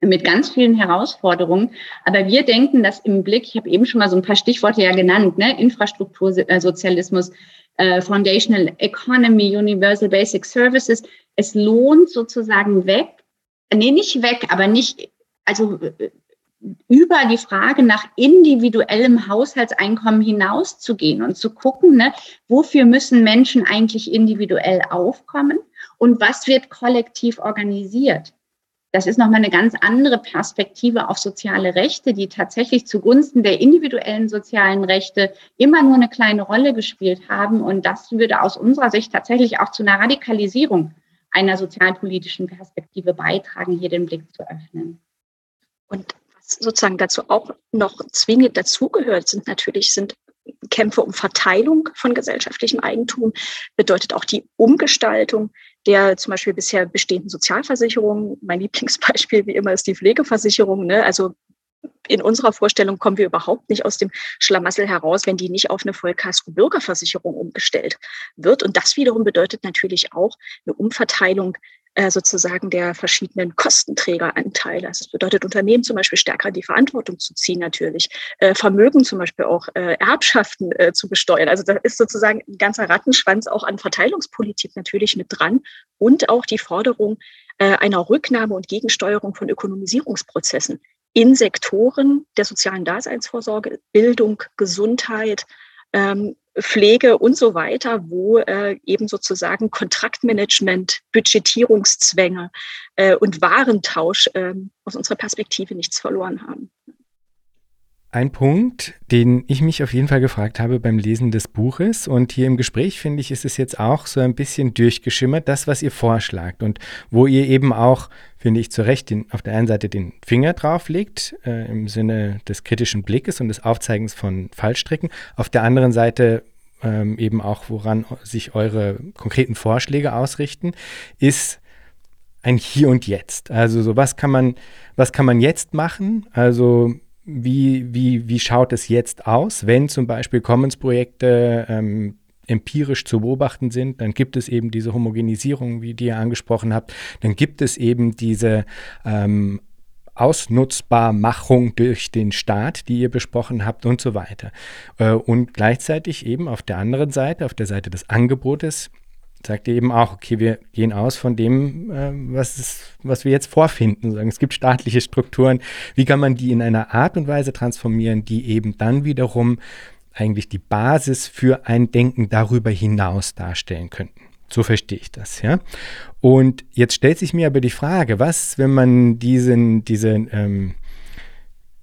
mit ganz vielen Herausforderungen. Aber wir denken, dass im Blick, ich habe eben schon mal so ein paar Stichworte ja genannt, ne? Infrastruktursozialismus, äh, Foundational Economy, Universal Basic Services. Es lohnt sozusagen weg, nee, nicht weg, aber nicht, also äh, über die Frage nach individuellem Haushaltseinkommen hinauszugehen und zu gucken, ne, wofür müssen Menschen eigentlich individuell aufkommen und was wird kollektiv organisiert. Das ist nochmal eine ganz andere Perspektive auf soziale Rechte, die tatsächlich zugunsten der individuellen sozialen Rechte immer nur eine kleine Rolle gespielt haben. Und das würde aus unserer Sicht tatsächlich auch zu einer Radikalisierung einer sozialpolitischen Perspektive beitragen, hier den Blick zu öffnen. Und sozusagen dazu auch noch zwingend dazugehört, sind natürlich sind Kämpfe um Verteilung von gesellschaftlichem Eigentum, bedeutet auch die Umgestaltung der zum Beispiel bisher bestehenden Sozialversicherungen. Mein Lieblingsbeispiel wie immer ist die Pflegeversicherung. Ne? Also in unserer Vorstellung kommen wir überhaupt nicht aus dem Schlamassel heraus, wenn die nicht auf eine Vollkasko-Bürgerversicherung umgestellt wird. Und das wiederum bedeutet natürlich auch eine Umverteilung äh, sozusagen der verschiedenen Kostenträgeranteile. Also das bedeutet, Unternehmen zum Beispiel stärker die Verantwortung zu ziehen natürlich, äh, Vermögen zum Beispiel auch äh, Erbschaften zu besteuern. Also da ist sozusagen ein ganzer Rattenschwanz auch an Verteilungspolitik natürlich mit dran und auch die Forderung einer Rücknahme und Gegensteuerung von Ökonomisierungsprozessen in Sektoren der sozialen Daseinsvorsorge, Bildung, Gesundheit, ähm, Pflege und so weiter, wo äh, eben sozusagen Kontraktmanagement, Budgetierungszwänge äh, und Warentausch äh, aus unserer Perspektive nichts verloren haben. Ein Punkt, den ich mich auf jeden Fall gefragt habe beim Lesen des Buches. Und hier im Gespräch, finde ich, ist es jetzt auch so ein bisschen durchgeschimmert, das, was ihr vorschlagt und wo ihr eben auch, finde ich, zu Recht den, auf der einen Seite den Finger drauf legt, äh, im Sinne des kritischen Blickes und des Aufzeigens von Fallstricken. Auf der anderen Seite ähm, eben auch, woran sich eure konkreten Vorschläge ausrichten, ist ein Hier und Jetzt. Also so was kann man, was kann man jetzt machen? Also wie, wie, wie schaut es jetzt aus, wenn zum Beispiel Commons-Projekte ähm, empirisch zu beobachten sind, dann gibt es eben diese Homogenisierung, wie die ihr angesprochen habt, dann gibt es eben diese ähm, Ausnutzbarmachung durch den Staat, die ihr besprochen habt und so weiter. Äh, und gleichzeitig eben auf der anderen Seite, auf der Seite des Angebotes, sagt eben auch, okay, wir gehen aus von dem, äh, was, ist, was wir jetzt vorfinden. Es gibt staatliche Strukturen. Wie kann man die in einer Art und Weise transformieren, die eben dann wiederum eigentlich die Basis für ein Denken darüber hinaus darstellen könnten? So verstehe ich das, ja. Und jetzt stellt sich mir aber die Frage, was, wenn man diesen, diese, ähm,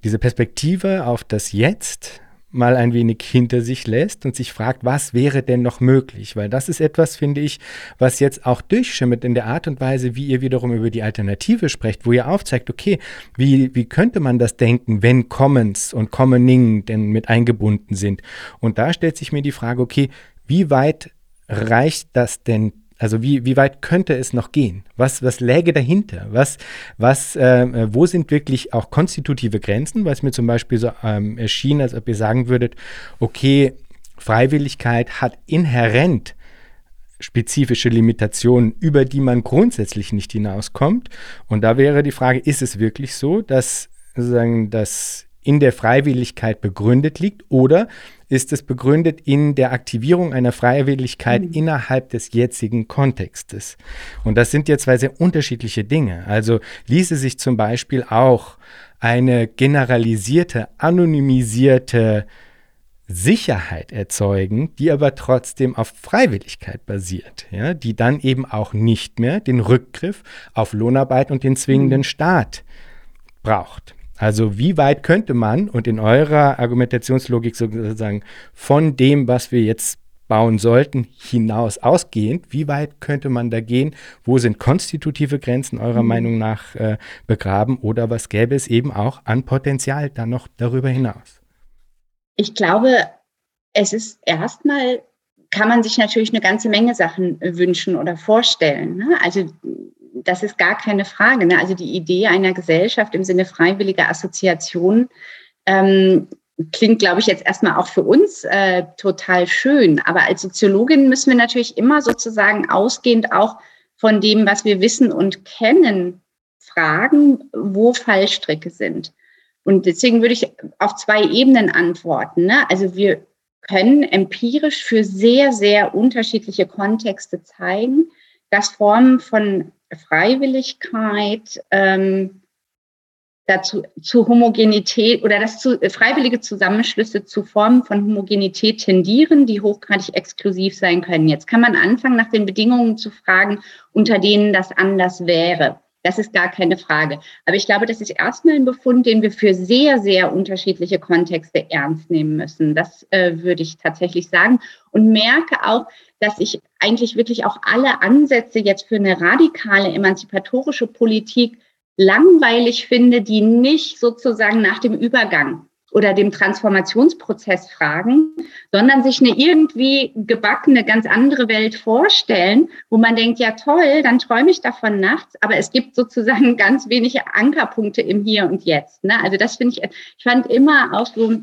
diese Perspektive auf das Jetzt mal ein wenig hinter sich lässt und sich fragt, was wäre denn noch möglich? Weil das ist etwas, finde ich, was jetzt auch durchschimmert in der Art und Weise, wie ihr wiederum über die Alternative sprecht, wo ihr aufzeigt, okay, wie, wie könnte man das denken, wenn Commons und Commoning denn mit eingebunden sind? Und da stellt sich mir die Frage, okay, wie weit reicht das denn also wie, wie weit könnte es noch gehen? Was, was läge dahinter? Was, was, äh, wo sind wirklich auch konstitutive Grenzen? Weil es mir zum Beispiel so ähm, erschien, als ob ihr sagen würdet, okay, Freiwilligkeit hat inhärent spezifische Limitationen, über die man grundsätzlich nicht hinauskommt. Und da wäre die Frage, ist es wirklich so, dass sozusagen das in der Freiwilligkeit begründet liegt oder ist es begründet in der Aktivierung einer Freiwilligkeit mhm. innerhalb des jetzigen Kontextes. Und das sind jetzt zwei sehr unterschiedliche Dinge. Also ließe sich zum Beispiel auch eine generalisierte, anonymisierte Sicherheit erzeugen, die aber trotzdem auf Freiwilligkeit basiert, ja, die dann eben auch nicht mehr den Rückgriff auf Lohnarbeit und den zwingenden mhm. Staat braucht. Also wie weit könnte man und in eurer Argumentationslogik sozusagen von dem, was wir jetzt bauen sollten, hinaus ausgehend, wie weit könnte man da gehen? Wo sind konstitutive Grenzen eurer mhm. Meinung nach äh, begraben oder was gäbe es eben auch an Potenzial dann noch darüber hinaus? Ich glaube, es ist erstmal, kann man sich natürlich eine ganze Menge Sachen wünschen oder vorstellen. Ne? Also das ist gar keine Frage. Ne? Also die Idee einer Gesellschaft im Sinne freiwilliger Assoziation ähm, klingt, glaube ich, jetzt erstmal auch für uns äh, total schön. Aber als Soziologin müssen wir natürlich immer sozusagen ausgehend auch von dem, was wir wissen und kennen, fragen, wo Fallstricke sind. Und deswegen würde ich auf zwei Ebenen antworten. Ne? Also wir können empirisch für sehr, sehr unterschiedliche Kontexte zeigen, dass Formen von Freiwilligkeit ähm, dazu zu Homogenität oder dass zu, freiwillige Zusammenschlüsse zu Formen von Homogenität tendieren, die hochgradig exklusiv sein können. Jetzt kann man anfangen, nach den Bedingungen zu fragen, unter denen das anders wäre. Das ist gar keine Frage. Aber ich glaube, das ist erstmal ein Befund, den wir für sehr, sehr unterschiedliche Kontexte ernst nehmen müssen. Das äh, würde ich tatsächlich sagen. Und merke auch, dass ich eigentlich wirklich auch alle Ansätze jetzt für eine radikale emanzipatorische Politik langweilig finde, die nicht sozusagen nach dem Übergang oder dem Transformationsprozess fragen, sondern sich eine irgendwie gebackene, ganz andere Welt vorstellen, wo man denkt, ja toll, dann träume ich davon nachts, aber es gibt sozusagen ganz wenige Ankerpunkte im Hier und Jetzt. Ne? Also das finde ich, ich fand immer auch so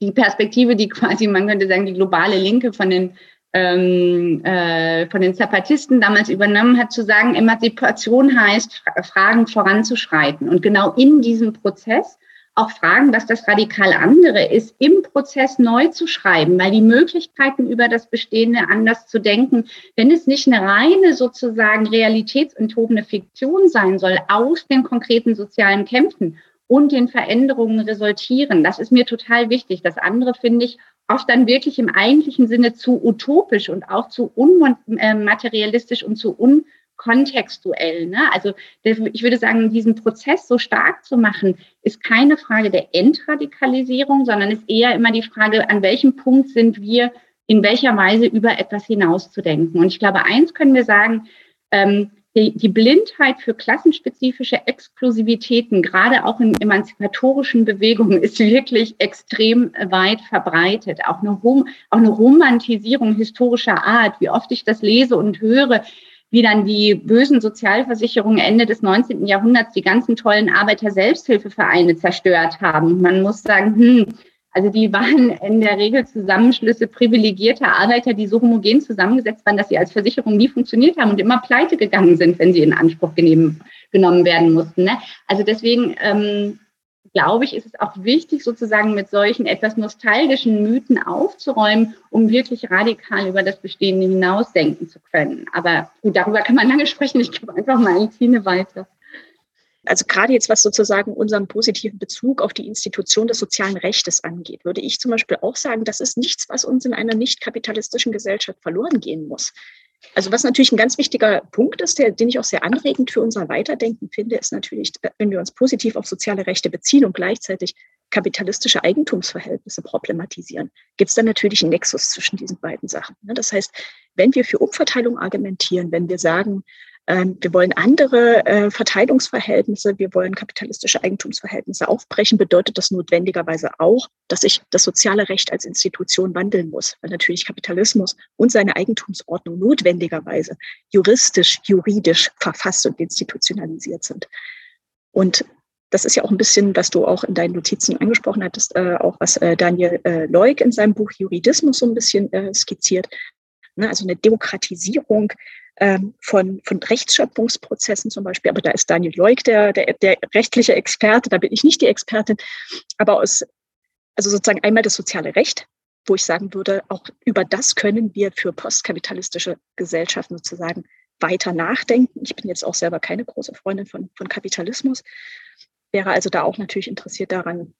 die Perspektive, die quasi, man könnte sagen, die globale Linke von den ähm, äh, von den Zapatisten damals übernommen hat, zu sagen, Emanzipation heißt, Fragen voranzuschreiten. Und genau in diesem Prozess auch fragen, was das radikal andere ist, im Prozess neu zu schreiben, weil die Möglichkeiten über das Bestehende anders zu denken, wenn es nicht eine reine sozusagen realitätsenthobene Fiktion sein soll, aus den konkreten sozialen Kämpfen und den Veränderungen resultieren. Das ist mir total wichtig. Das andere finde ich oft dann wirklich im eigentlichen Sinne zu utopisch und auch zu unmaterialistisch und zu un kontextuell. Ne? Also ich würde sagen, diesen Prozess so stark zu machen, ist keine Frage der Entradikalisierung, sondern ist eher immer die Frage, an welchem Punkt sind wir in welcher Weise über etwas hinauszudenken. Und ich glaube, eins können wir sagen, ähm, die, die Blindheit für klassenspezifische Exklusivitäten, gerade auch in emanzipatorischen Bewegungen, ist wirklich extrem weit verbreitet. Auch eine, auch eine Romantisierung historischer Art, wie oft ich das lese und höre, wie dann die bösen Sozialversicherungen Ende des 19. Jahrhunderts die ganzen tollen Arbeiter-Selbsthilfevereine zerstört haben. Man muss sagen, hm, also die waren in der Regel Zusammenschlüsse privilegierter Arbeiter, die so homogen zusammengesetzt waren, dass sie als Versicherung nie funktioniert haben und immer pleite gegangen sind, wenn sie in Anspruch genommen werden mussten. Ne? Also deswegen ähm, glaube ich, ist es auch wichtig, sozusagen mit solchen etwas nostalgischen Mythen aufzuräumen, um wirklich radikal über das Bestehende hinausdenken zu können. Aber gut, darüber kann man lange sprechen. Ich gebe einfach mal eine Tine weiter also gerade jetzt, was sozusagen unseren positiven Bezug auf die Institution des sozialen Rechtes angeht, würde ich zum Beispiel auch sagen, das ist nichts, was uns in einer nicht kapitalistischen Gesellschaft verloren gehen muss. Also was natürlich ein ganz wichtiger Punkt ist, der, den ich auch sehr anregend für unser Weiterdenken finde, ist natürlich, wenn wir uns positiv auf soziale Rechte beziehen und gleichzeitig kapitalistische Eigentumsverhältnisse problematisieren, gibt es dann natürlich einen Nexus zwischen diesen beiden Sachen. Ne? Das heißt, wenn wir für Umverteilung argumentieren, wenn wir sagen, wir wollen andere äh, Verteilungsverhältnisse, wir wollen kapitalistische Eigentumsverhältnisse aufbrechen, bedeutet das notwendigerweise auch, dass sich das soziale Recht als Institution wandeln muss, weil natürlich Kapitalismus und seine Eigentumsordnung notwendigerweise juristisch, juridisch verfasst und institutionalisiert sind. Und das ist ja auch ein bisschen, was du auch in deinen Notizen angesprochen hattest, äh, auch was äh, Daniel Leuk in seinem Buch Juridismus so ein bisschen skizziert. Ne? Also eine Demokratisierung ähm, von, von Rechtsschöpfungsprozessen zum Beispiel. Aber da ist Daniel Leuk der, der, der rechtliche Experte, da bin ich nicht die Expertin. Aber aus, also sozusagen einmal das soziale Recht, wo ich sagen würde, auch über das können wir für postkapitalistische Gesellschaften sozusagen weiter nachdenken. Ich bin jetzt auch selber keine große Freundin von, von Kapitalismus, wäre also da auch natürlich interessiert daran,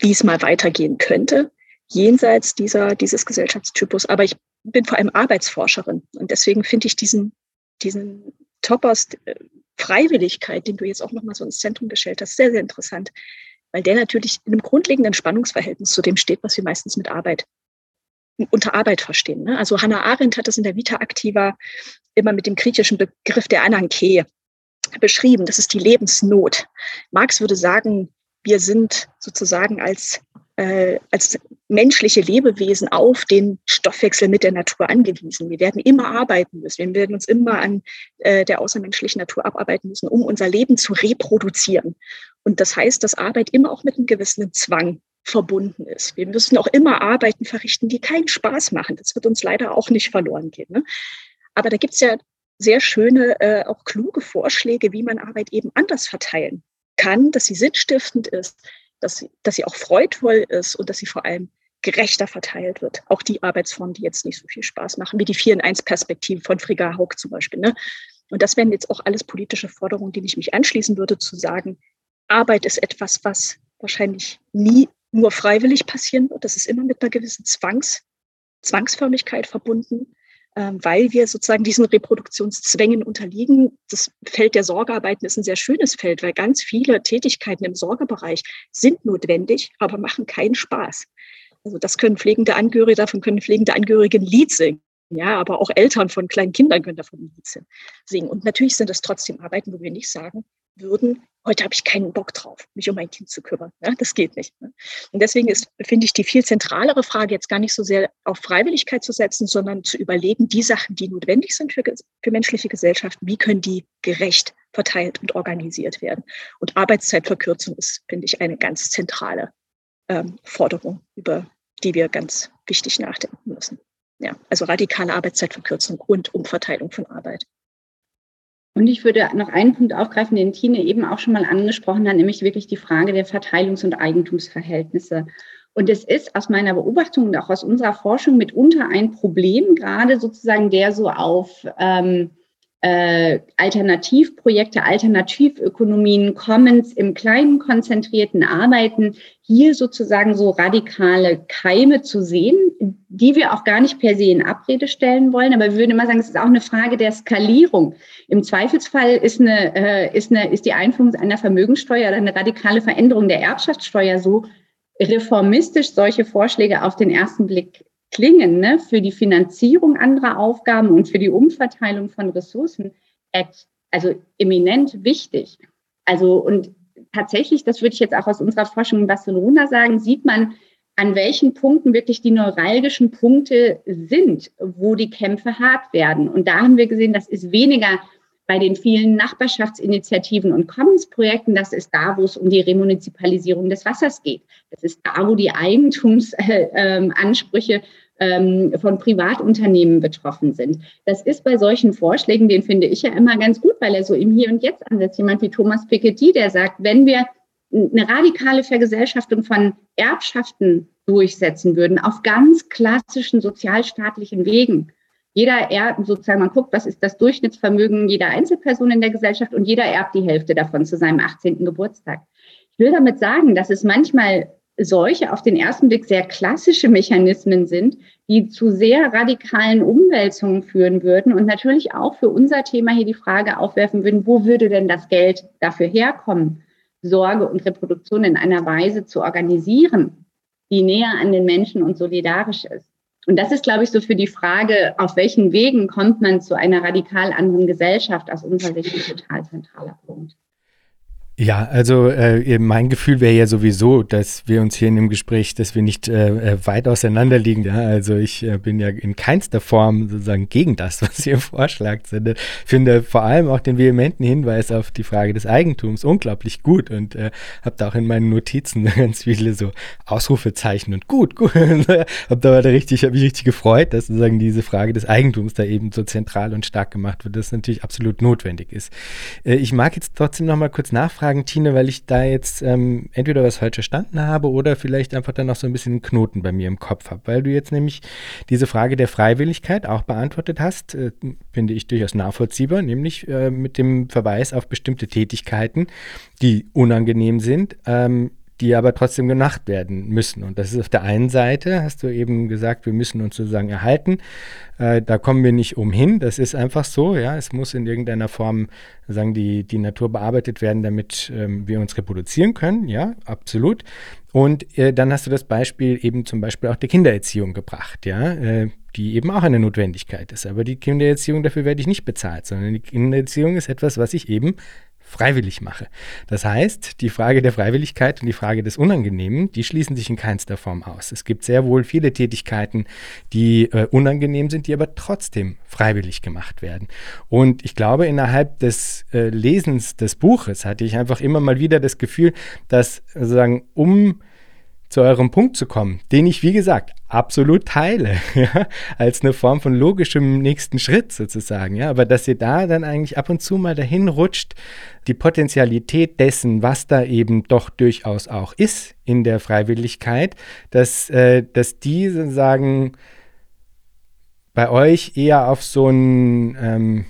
wie es mal weitergehen könnte, jenseits dieser, dieses Gesellschaftstypus. Aber ich bin vor allem Arbeitsforscherin und deswegen finde ich diesen, diesen Topos äh, Freiwilligkeit, den du jetzt auch nochmal so ins Zentrum gestellt hast, sehr, sehr interessant, weil der natürlich in einem grundlegenden Spannungsverhältnis zu dem steht, was wir meistens mit Arbeit unter Arbeit verstehen. Ne? Also Hannah Arendt hat das in der Vita Activa immer mit dem griechischen Begriff der Ananke beschrieben. Das ist die Lebensnot. Marx würde sagen, wir sind sozusagen als äh, als menschliche Lebewesen auf den Stoffwechsel mit der Natur angewiesen. Wir werden immer arbeiten müssen. Wir werden uns immer an äh, der außermenschlichen Natur abarbeiten müssen, um unser Leben zu reproduzieren. Und das heißt, dass Arbeit immer auch mit einem gewissen Zwang verbunden ist. Wir müssen auch immer Arbeiten verrichten, die keinen Spaß machen. Das wird uns leider auch nicht verloren gehen. Ne? Aber da gibt es ja sehr schöne, äh, auch kluge Vorschläge, wie man Arbeit eben anders verteilen kann, dass sie sinnstiftend ist, dass sie, dass sie auch freudvoll ist und dass sie vor allem gerechter verteilt wird. Auch die Arbeitsformen, die jetzt nicht so viel Spaß machen, wie die 4 in 1 Perspektive von Frigga Haug zum Beispiel. Ne? Und das wären jetzt auch alles politische Forderungen, denen ich mich anschließen würde, zu sagen, Arbeit ist etwas, was wahrscheinlich nie nur freiwillig passieren wird. Das ist immer mit einer gewissen Zwangs, Zwangsförmigkeit verbunden. Ähm, weil wir sozusagen diesen Reproduktionszwängen unterliegen. Das Feld der Sorgearbeiten ist ein sehr schönes Feld, weil ganz viele Tätigkeiten im Sorgebereich sind notwendig, aber machen keinen Spaß. Also das können pflegende Angehörige, davon können pflegende Angehörige ein Lied singen. Ja, aber auch Eltern von kleinen Kindern können davon ein Lied singen. Und natürlich sind das trotzdem Arbeiten, wo wir nicht sagen würden, heute habe ich keinen Bock drauf, mich um mein Kind zu kümmern. Ja, das geht nicht. Ne? Und deswegen ist, finde ich, die viel zentralere Frage jetzt gar nicht so sehr auf Freiwilligkeit zu setzen, sondern zu überlegen, die Sachen, die notwendig sind für, für menschliche Gesellschaften, wie können die gerecht verteilt und organisiert werden. Und Arbeitszeitverkürzung ist, finde ich, eine ganz zentrale ähm, Forderung, über die wir ganz wichtig nachdenken müssen. Ja, also radikale Arbeitszeitverkürzung und Umverteilung von Arbeit. Und ich würde noch einen Punkt aufgreifen, den Tine eben auch schon mal angesprochen hat, nämlich wirklich die Frage der Verteilungs- und Eigentumsverhältnisse. Und es ist aus meiner Beobachtung und auch aus unserer Forschung mitunter ein Problem, gerade sozusagen der so auf ähm, äh, Alternativprojekte, Alternativökonomien, Commons im kleinen konzentrierten Arbeiten, hier sozusagen so radikale Keime zu sehen, die wir auch gar nicht per se in Abrede stellen wollen. Aber wir würden immer sagen, es ist auch eine Frage der Skalierung. Im Zweifelsfall ist, eine, äh, ist, eine, ist die Einführung einer Vermögenssteuer oder eine radikale Veränderung der Erbschaftssteuer so reformistisch solche Vorschläge auf den ersten Blick klingen, ne, für die Finanzierung anderer Aufgaben und für die Umverteilung von Ressourcen, also eminent wichtig. Also und tatsächlich, das würde ich jetzt auch aus unserer Forschung in Barcelona sagen, sieht man, an welchen Punkten wirklich die neuralgischen Punkte sind, wo die Kämpfe hart werden. Und da haben wir gesehen, das ist weniger bei den vielen Nachbarschaftsinitiativen und Commons-Projekten, das ist da, wo es um die Remunizipalisierung des Wassers geht. Das ist da, wo die Eigentumsansprüche ähm, von Privatunternehmen betroffen sind. Das ist bei solchen Vorschlägen, den finde ich ja immer ganz gut, weil er so im Hier und Jetzt ansetzt. Jemand wie Thomas Piketty, der sagt, wenn wir eine radikale Vergesellschaftung von Erbschaften durchsetzen würden, auf ganz klassischen sozialstaatlichen Wegen, jeder erbt sozusagen, man guckt, was ist das Durchschnittsvermögen jeder Einzelperson in der Gesellschaft und jeder erbt die Hälfte davon zu seinem 18. Geburtstag. Ich will damit sagen, dass es manchmal solche auf den ersten Blick sehr klassische Mechanismen sind, die zu sehr radikalen Umwälzungen führen würden und natürlich auch für unser Thema hier die Frage aufwerfen würden, wo würde denn das Geld dafür herkommen, Sorge und Reproduktion in einer Weise zu organisieren, die näher an den Menschen und solidarisch ist. Und das ist, glaube ich, so für die Frage, auf welchen Wegen kommt man zu einer radikal anderen Gesellschaft aus unserer Sicht ein total zentraler Punkt. Ja, also äh, mein Gefühl wäre ja sowieso, dass wir uns hier in dem Gespräch, dass wir nicht äh, äh, weit auseinander liegen. Ja? Also ich äh, bin ja in keinster Form sozusagen gegen das, was ihr vorschlagt. Ich finde vor allem auch den vehementen Hinweis auf die Frage des Eigentums unglaublich gut und äh, habe da auch in meinen Notizen ganz viele so Ausrufezeichen und gut, gut. habe da richtig, habe mich richtig gefreut, dass sozusagen diese Frage des Eigentums da eben so zentral und stark gemacht wird, das natürlich absolut notwendig ist. Äh, ich mag jetzt trotzdem noch mal kurz nachfragen nachfragen, Tine, weil ich da jetzt ähm, entweder was falsch verstanden habe oder vielleicht einfach dann noch so ein bisschen einen Knoten bei mir im Kopf habe, weil du jetzt nämlich diese Frage der Freiwilligkeit auch beantwortet hast, äh, finde ich durchaus nachvollziehbar, nämlich äh, mit dem Verweis auf bestimmte Tätigkeiten, die unangenehm sind, ähm, die aber trotzdem gemacht werden müssen. Und das ist auf der einen Seite, hast du eben gesagt, wir müssen uns sozusagen erhalten. Äh, da kommen wir nicht umhin. Das ist einfach so. Ja, es muss in irgendeiner Form sagen die die Natur bearbeitet werden, damit ähm, wir uns reproduzieren können. Ja, absolut. Und äh, dann hast du das Beispiel eben zum Beispiel auch der Kindererziehung gebracht. Ja, äh, die eben auch eine Notwendigkeit ist. Aber die Kindererziehung, dafür werde ich nicht bezahlt, sondern die Kindererziehung ist etwas, was ich eben freiwillig mache. Das heißt, die Frage der Freiwilligkeit und die Frage des Unangenehmen, die schließen sich in keinster Form aus. Es gibt sehr wohl viele Tätigkeiten, die äh, unangenehm sind, die aber trotzdem freiwillig gemacht werden. Und ich glaube, innerhalb des äh, Lesens des Buches hatte ich einfach immer mal wieder das Gefühl, dass sozusagen um zu eurem Punkt zu kommen, den ich, wie gesagt, absolut teile, ja, als eine Form von logischem nächsten Schritt sozusagen, ja, aber dass ihr da dann eigentlich ab und zu mal dahin rutscht, die Potentialität dessen, was da eben doch durchaus auch ist in der Freiwilligkeit, dass, äh, dass die sozusagen bei euch eher auf so ein, ähm,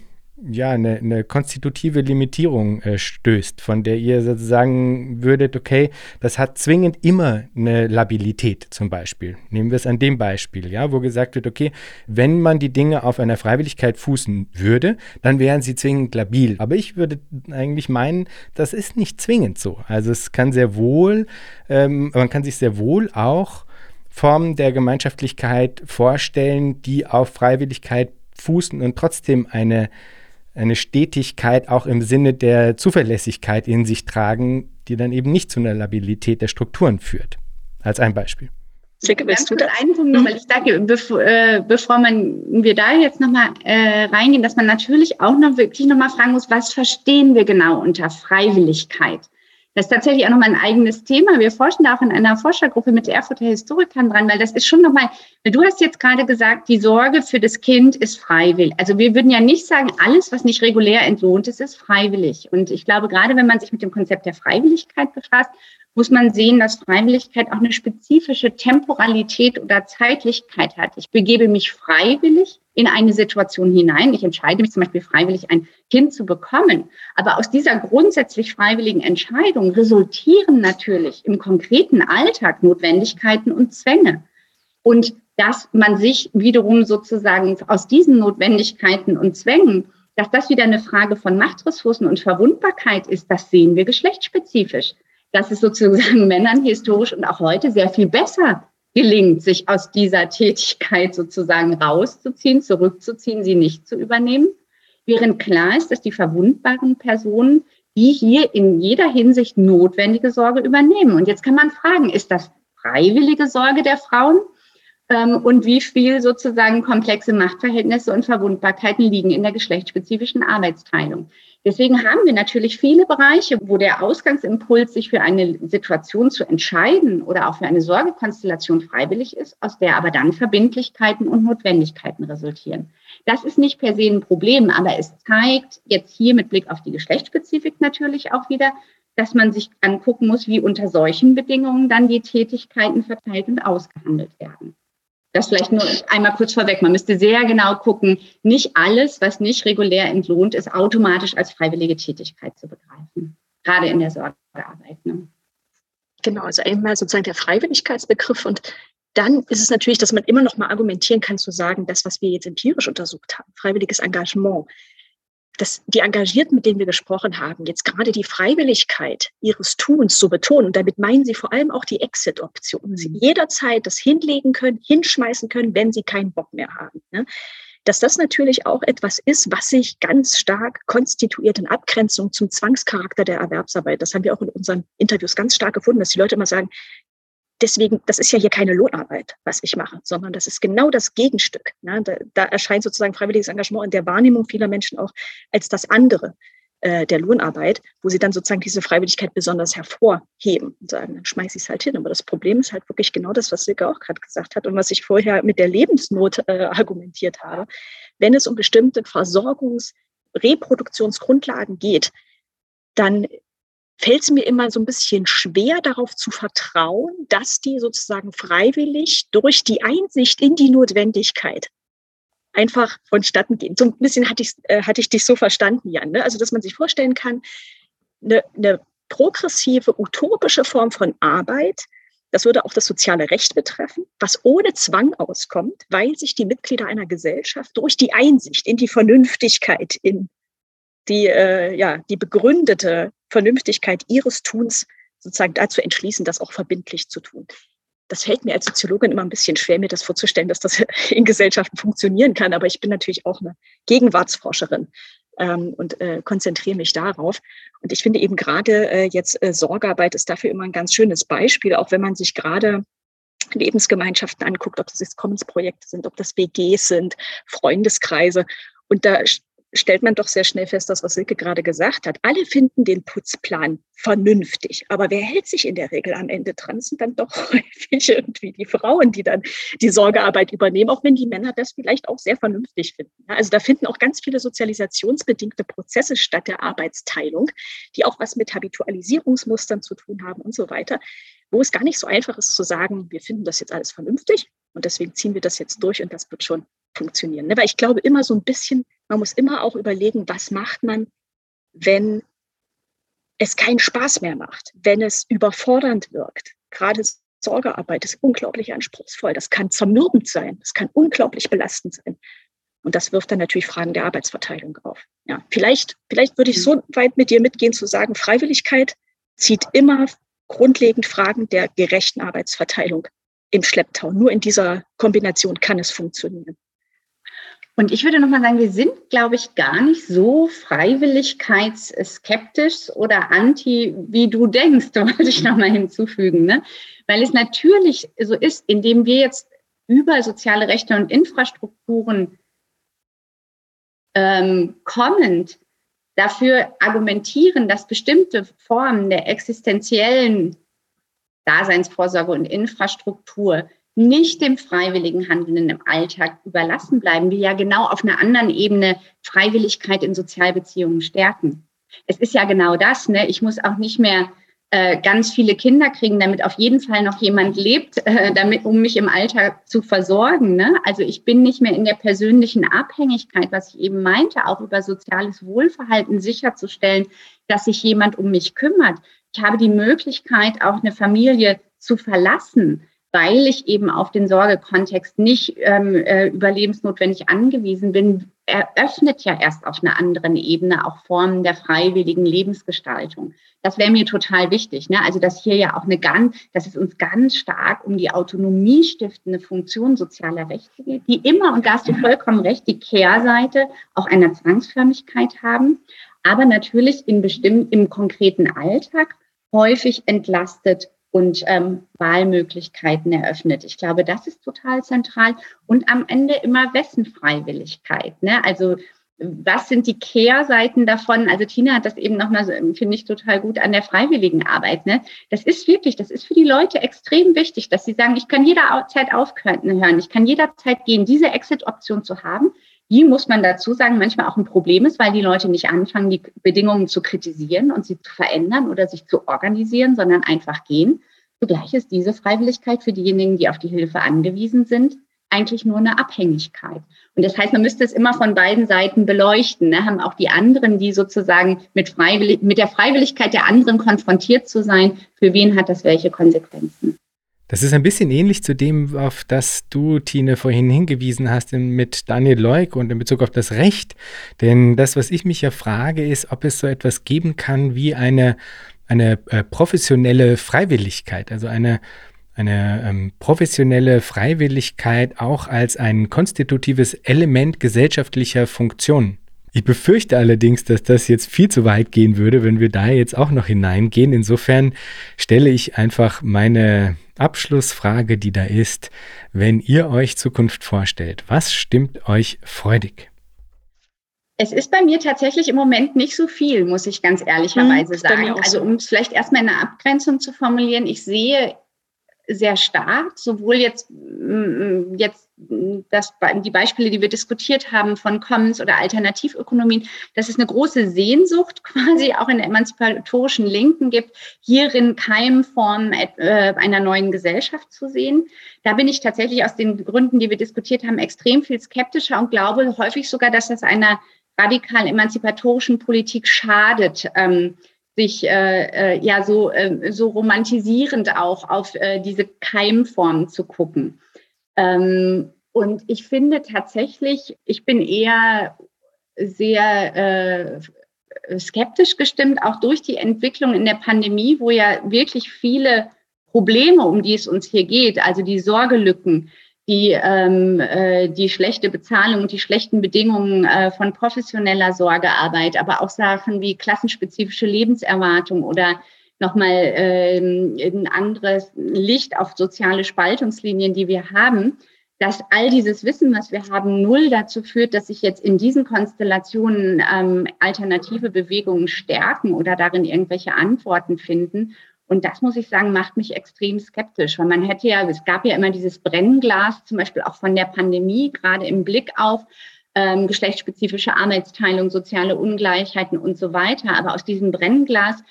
ja, eine, eine konstitutive Limitierung äh, stößt, von der ihr sozusagen würdet, okay, das hat zwingend immer eine Labilität zum Beispiel. Nehmen wir es an dem Beispiel, ja, wo gesagt wird, okay, wenn man die Dinge auf einer Freiwilligkeit fußen würde, dann wären sie zwingend labil. Aber ich würde eigentlich meinen, das ist nicht zwingend so. Also es kann sehr wohl, ähm, man kann sich sehr wohl auch Formen der Gemeinschaftlichkeit vorstellen, die auf Freiwilligkeit fußen und trotzdem eine eine Stetigkeit auch im Sinne der Zuverlässigkeit in sich tragen, die dann eben nicht zu einer Labilität der Strukturen führt. Als ein Beispiel. Silke, willst du da? Einen Punkt noch, weil ich sage, bevor, äh, bevor man, wir da jetzt nochmal äh, reingehen, dass man natürlich auch noch wirklich nochmal fragen muss, was verstehen wir genau unter Freiwilligkeit? Das ist tatsächlich auch nochmal ein eigenes Thema. Wir forschen da auch in einer Forschergruppe mit Erfurter Historikern dran, weil das ist schon nochmal, du hast jetzt gerade gesagt, die Sorge für das Kind ist freiwillig. Also wir würden ja nicht sagen, alles, was nicht regulär entlohnt ist, ist freiwillig. Und ich glaube, gerade wenn man sich mit dem Konzept der Freiwilligkeit befasst, muss man sehen, dass Freiwilligkeit auch eine spezifische Temporalität oder Zeitlichkeit hat. Ich begebe mich freiwillig in eine Situation hinein. Ich entscheide mich zum Beispiel freiwillig, ein Kind zu bekommen. Aber aus dieser grundsätzlich freiwilligen Entscheidung resultieren natürlich im konkreten Alltag Notwendigkeiten und Zwänge. Und dass man sich wiederum sozusagen aus diesen Notwendigkeiten und Zwängen, dass das wieder eine Frage von Machtressourcen und Verwundbarkeit ist, das sehen wir geschlechtsspezifisch. Dass es sozusagen Männern historisch und auch heute sehr viel besser gelingt, sich aus dieser Tätigkeit sozusagen rauszuziehen, zurückzuziehen, sie nicht zu übernehmen. Während klar ist, dass die verwundbaren Personen die hier in jeder Hinsicht notwendige Sorge übernehmen. Und jetzt kann man fragen, ist das freiwillige Sorge der Frauen ähm, und wie viel sozusagen komplexe Machtverhältnisse und Verwundbarkeiten liegen in der geschlechtsspezifischen Arbeitsteilung. Deswegen haben wir natürlich viele Bereiche, wo der Ausgangsimpuls, sich für eine Situation zu entscheiden oder auch für eine Sorgekonstellation freiwillig ist, aus der aber dann Verbindlichkeiten und Notwendigkeiten resultieren. Das ist nicht per se ein Problem, aber es zeigt jetzt hier mit Blick auf die Geschlechtsspezifik natürlich auch wieder, dass man sich angucken muss, wie unter solchen Bedingungen dann die Tätigkeiten verteilt und ausgehandelt werden. Das vielleicht nur einmal kurz vorweg. Man müsste sehr genau gucken, nicht alles, was nicht regulär entlohnt ist, automatisch als freiwillige Tätigkeit zu begreifen. Gerade in der Sorgearbeit. Ne? Genau, also einmal sozusagen der Freiwilligkeitsbegriff und dann ist es natürlich, dass man immer noch mal argumentieren kann zu sagen, das, was wir jetzt empirisch untersucht haben, freiwilliges Engagement, dass die Engagierten, mit denen wir gesprochen haben, jetzt gerade die Freiwilligkeit ihres Tuns so betonen. Und damit meinen sie vor allem auch die Exit-Option. Sie mhm. jederzeit das hinlegen können, hinschmeißen können, wenn sie keinen Bock mehr haben. Ne? Dass das natürlich auch etwas ist, was sich ganz stark konstituiert in Abgrenzung zum Zwangscharakter der Erwerbsarbeit. Das haben wir auch in unseren Interviews ganz stark gefunden, dass die Leute immer sagen, deswegen, das ist ja hier keine Lohnarbeit, was ich mache, sondern das ist genau das Gegenstück. Ne? Da, da, erscheint sozusagen freiwilliges Engagement in der Wahrnehmung vieler Menschen auch als das andere äh, der Lohnarbeit, wo sie dann sozusagen diese Freiwilligkeit besonders hervorheben und sagen, dann schmeiße ich es halt hin. Aber das Problem ist halt wirklich genau das, was Silke auch gerade gesagt hat und was ich vorher mit der Lebensnot äh, argumentiert habe. Wenn es um bestimmte Versorgungs- Reproduktionsgrundlagen geht, dann fällt es mir immer so ein bisschen schwer, darauf zu vertrauen, dass die sozusagen freiwillig durch die Einsicht in die Notwendigkeit einfach vonstatten gehen. So ein bisschen hatte ich, äh, hatte ich dich so verstanden, Jan. Ne? Also, dass man sich vorstellen kann, eine, eine progressive, utopische Form von Arbeit, das würde auch das soziale Recht betreffen, was ohne Zwang auskommt, weil sich die Mitglieder einer Gesellschaft durch die Einsicht in die Vernünftigkeit, in die, äh, ja, die begründete Vernünftigkeit ihres Tuns sozusagen dazu entschließen, das auch verbindlich zu tun. Das fällt mir als Soziologin immer ein bisschen schwer, mir das vorzustellen, dass das in Gesellschaften funktionieren kann. Aber ich bin natürlich auch eine Gegenwartsforscherin ähm, und äh, konzentriere mich darauf. Und ich finde eben gerade äh, jetzt äh, Sorgearbeit ist dafür immer ein ganz schönes Beispiel, auch wenn man sich gerade Lebensgemeinschaften anguckt, ob das jetzt Commons-Projekte sind, ob das WGs sind, Freundeskreise. Und da stellt man doch sehr schnell fest, das, was Silke gerade gesagt hat. Alle finden den Putzplan vernünftig. Aber wer hält sich in der Regel am Ende dran? Sind dann doch häufig irgendwie die Frauen, die dann die Sorgearbeit übernehmen, auch wenn die Männer das vielleicht auch sehr vernünftig finden. Also da finden auch ganz viele sozialisationsbedingte Prozesse statt der Arbeitsteilung, die auch was mit Habitualisierungsmustern zu tun haben und so weiter, wo es gar nicht so einfach ist zu sagen, wir finden das jetzt alles vernünftig und deswegen ziehen wir das jetzt durch und das wird schon funktionieren. Ne? Weil ich glaube immer so ein bisschen, man muss immer auch überlegen, was macht man, wenn es keinen Spaß mehr macht, wenn es überfordernd wirkt. Gerade Sorgearbeit ist unglaublich anspruchsvoll. Das kann zermürbend sein. Das kann unglaublich belastend sein. Und das wirft dann natürlich Fragen der Arbeitsverteilung auf. Ja, vielleicht, vielleicht würde ich so weit mit dir mitgehen zu sagen, Freiwilligkeit zieht immer grundlegend Fragen der gerechten Arbeitsverteilung im Schlepptau. Nur in dieser Kombination kann es funktionieren. Und ich würde nochmal sagen, wir sind, glaube ich, gar nicht so freiwilligkeitsskeptisch oder anti, wie du denkst, wollte ich nochmal hinzufügen. Ne? Weil es natürlich so ist, indem wir jetzt über soziale Rechte und Infrastrukturen ähm, kommend dafür argumentieren, dass bestimmte Formen der existenziellen Daseinsvorsorge und Infrastruktur nicht dem freiwilligen Handeln im Alltag überlassen bleiben, wir ja genau auf einer anderen Ebene Freiwilligkeit in Sozialbeziehungen stärken. Es ist ja genau das, ne? Ich muss auch nicht mehr äh, ganz viele Kinder kriegen, damit auf jeden Fall noch jemand lebt, äh, damit, um mich im Alter zu versorgen. Ne? Also ich bin nicht mehr in der persönlichen Abhängigkeit, was ich eben meinte, auch über soziales Wohlverhalten sicherzustellen, dass sich jemand um mich kümmert. Ich habe die Möglichkeit, auch eine Familie zu verlassen weil ich eben auf den Sorgekontext nicht ähm, äh, überlebensnotwendig angewiesen bin, eröffnet ja erst auf einer anderen Ebene auch Formen der freiwilligen Lebensgestaltung. Das wäre mir total wichtig. Ne? Also, dass hier ja auch eine ganz, dass es uns ganz stark um die autonomiestiftende Funktion sozialer Rechte geht, die immer, und da hast du vollkommen recht, die Kehrseite auch einer Zwangsförmigkeit haben, aber natürlich in bestimmt, im konkreten Alltag häufig entlastet und ähm, Wahlmöglichkeiten eröffnet. Ich glaube, das ist total zentral. Und am Ende immer wessen Freiwilligkeit. Ne? Also was sind die Kehrseiten davon? Also Tina hat das eben nochmal, so, finde ich, total gut an der freiwilligen Arbeit. Ne? Das ist wirklich, das ist für die Leute extrem wichtig, dass sie sagen, ich kann jederzeit aufhören, ich kann jederzeit gehen, diese Exit-Option zu haben, die muss man dazu sagen, manchmal auch ein Problem ist, weil die Leute nicht anfangen, die Bedingungen zu kritisieren und sie zu verändern oder sich zu organisieren, sondern einfach gehen. Zugleich ist diese Freiwilligkeit für diejenigen, die auf die Hilfe angewiesen sind, eigentlich nur eine Abhängigkeit. Und das heißt, man müsste es immer von beiden Seiten beleuchten. Ne? Haben auch die anderen, die sozusagen mit, Freiwillig mit der Freiwilligkeit der anderen konfrontiert zu sein, für wen hat das welche Konsequenzen? Das ist ein bisschen ähnlich zu dem, auf das du, Tine, vorhin hingewiesen hast mit Daniel Leuk und in Bezug auf das Recht. Denn das, was ich mich ja frage, ist, ob es so etwas geben kann wie eine, eine äh, professionelle Freiwilligkeit, also eine, eine ähm, professionelle Freiwilligkeit auch als ein konstitutives Element gesellschaftlicher Funktionen. Ich befürchte allerdings, dass das jetzt viel zu weit gehen würde, wenn wir da jetzt auch noch hineingehen. Insofern stelle ich einfach meine Abschlussfrage, die da ist, wenn ihr euch Zukunft vorstellt, was stimmt euch freudig? Es ist bei mir tatsächlich im Moment nicht so viel, muss ich ganz ehrlicherweise hm, sagen. Also um es vielleicht erstmal in einer Abgrenzung zu formulieren, ich sehe sehr stark, sowohl jetzt, jetzt das, die Beispiele, die wir diskutiert haben von Commons oder Alternativökonomien, dass es eine große Sehnsucht quasi auch in der emanzipatorischen Linken gibt, hierin Keimformen äh, einer neuen Gesellschaft zu sehen. Da bin ich tatsächlich aus den Gründen, die wir diskutiert haben, extrem viel skeptischer und glaube häufig sogar, dass das einer radikal emanzipatorischen Politik schadet. Ähm, sich äh, äh, ja so, äh, so romantisierend auch auf äh, diese Keimform zu gucken. Ähm, und ich finde tatsächlich, ich bin eher sehr äh, skeptisch gestimmt, auch durch die Entwicklung in der Pandemie, wo ja wirklich viele Probleme, um die es uns hier geht, also die Sorgelücken, die, ähm, äh, die schlechte Bezahlung und die schlechten Bedingungen äh, von professioneller Sorgearbeit, aber auch Sachen wie klassenspezifische Lebenserwartung oder nochmal ähm, ein anderes Licht auf soziale Spaltungslinien, die wir haben, dass all dieses Wissen, was wir haben, null dazu führt, dass sich jetzt in diesen Konstellationen ähm, alternative Bewegungen stärken oder darin irgendwelche Antworten finden. Und das muss ich sagen, macht mich extrem skeptisch, weil man hätte ja, es gab ja immer dieses Brennglas, zum Beispiel auch von der Pandemie, gerade im Blick auf ähm, geschlechtsspezifische Arbeitsteilung, soziale Ungleichheiten und so weiter. Aber aus diesem Brennglas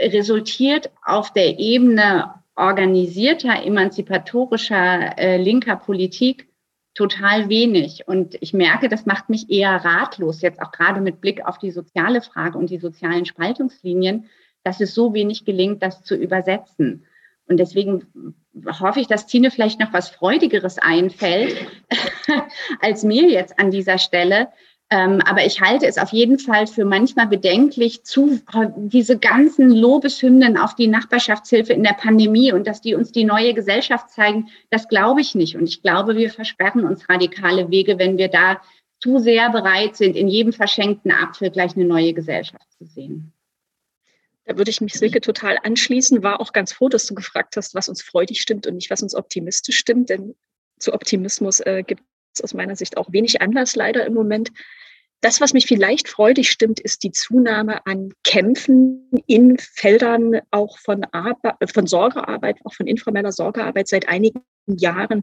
resultiert auf der Ebene organisierter, emanzipatorischer äh, linker Politik total wenig. Und ich merke, das macht mich eher ratlos, jetzt auch gerade mit Blick auf die soziale Frage und die sozialen Spaltungslinien, dass es so wenig gelingt, das zu übersetzen. Und deswegen hoffe ich, dass Tine vielleicht noch was Freudigeres einfällt als mir jetzt an dieser Stelle. Ähm, aber ich halte es auf jeden Fall für manchmal bedenklich, zu diese ganzen Lobeshymnen auf die Nachbarschaftshilfe in der Pandemie und dass die uns die neue Gesellschaft zeigen, das glaube ich nicht. Und ich glaube, wir versperren uns radikale Wege, wenn wir da zu sehr bereit sind, in jedem verschenkten Apfel gleich eine neue Gesellschaft zu sehen. Da würde ich mich Silke total anschließen. War auch ganz froh, dass du gefragt hast, was uns freudig stimmt und nicht, was uns optimistisch stimmt. Denn zu Optimismus äh, gibt aus meiner Sicht auch wenig Anlass leider im Moment. Das, was mich vielleicht freudig stimmt, ist die Zunahme an Kämpfen in Feldern auch von, Arbe von Sorgearbeit, auch von informeller Sorgearbeit seit einigen Jahren,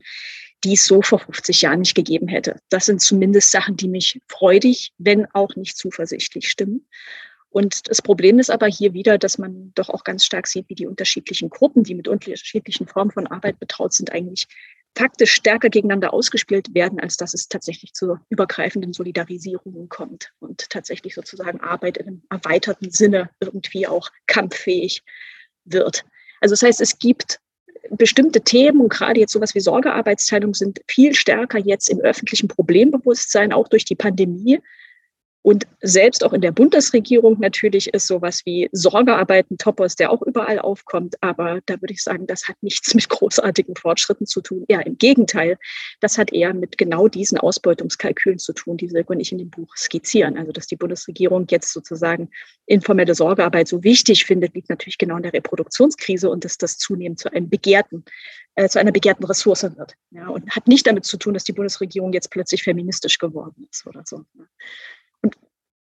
die es so vor 50 Jahren nicht gegeben hätte. Das sind zumindest Sachen, die mich freudig, wenn auch nicht zuversichtlich stimmen. Und das Problem ist aber hier wieder, dass man doch auch ganz stark sieht, wie die unterschiedlichen Gruppen, die mit unterschiedlichen Formen von Arbeit betraut sind, eigentlich taktisch stärker gegeneinander ausgespielt werden, als dass es tatsächlich zu übergreifenden Solidarisierungen kommt und tatsächlich sozusagen Arbeit in einem erweiterten Sinne irgendwie auch kampffähig wird. Also das heißt, es gibt bestimmte Themen, und gerade jetzt sowas wie Sorgearbeitsteilung, sind viel stärker jetzt im öffentlichen Problembewusstsein, auch durch die Pandemie. Und selbst auch in der Bundesregierung natürlich ist sowas wie Sorgearbeit ein Topos, der auch überall aufkommt. Aber da würde ich sagen, das hat nichts mit großartigen Fortschritten zu tun. Eher im Gegenteil. Das hat eher mit genau diesen Ausbeutungskalkülen zu tun, die Silke und ich in dem Buch skizzieren. Also, dass die Bundesregierung jetzt sozusagen informelle Sorgearbeit so wichtig findet, liegt natürlich genau in der Reproduktionskrise und dass das zunehmend zu einem begehrten äh, zu einer begehrten Ressource wird. Ja, und hat nicht damit zu tun, dass die Bundesregierung jetzt plötzlich feministisch geworden ist oder so.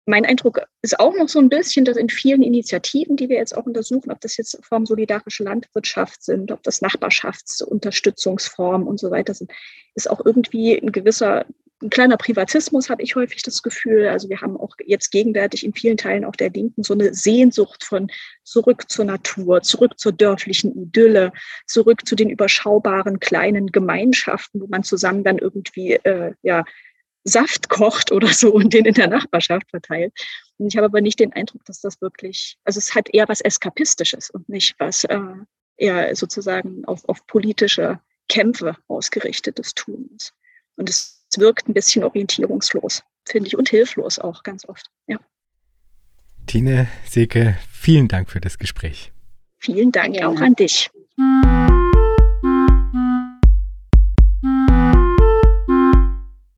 Mein Eindruck ist auch noch so ein bisschen, dass in vielen Initiativen, die wir jetzt auch untersuchen, ob das jetzt Form solidarische Landwirtschaft sind, ob das Nachbarschaftsunterstützungsformen und so weiter sind, ist auch irgendwie ein gewisser, ein kleiner Privatismus, habe ich häufig das Gefühl. Also wir haben auch jetzt gegenwärtig in vielen Teilen auch der Linken so eine Sehnsucht von zurück zur Natur, zurück zur dörflichen Idylle, zurück zu den überschaubaren kleinen Gemeinschaften, wo man zusammen dann irgendwie äh, ja Saft kocht oder so und den in der Nachbarschaft verteilt. Und ich habe aber nicht den Eindruck, dass das wirklich, also es hat eher was Eskapistisches und nicht was äh, eher sozusagen auf, auf politische Kämpfe ausgerichtetes Tun ist. Und es wirkt ein bisschen orientierungslos, finde ich, und hilflos auch ganz oft. Ja. Tine Seke, vielen Dank für das Gespräch. Vielen Dank ja. auch an dich.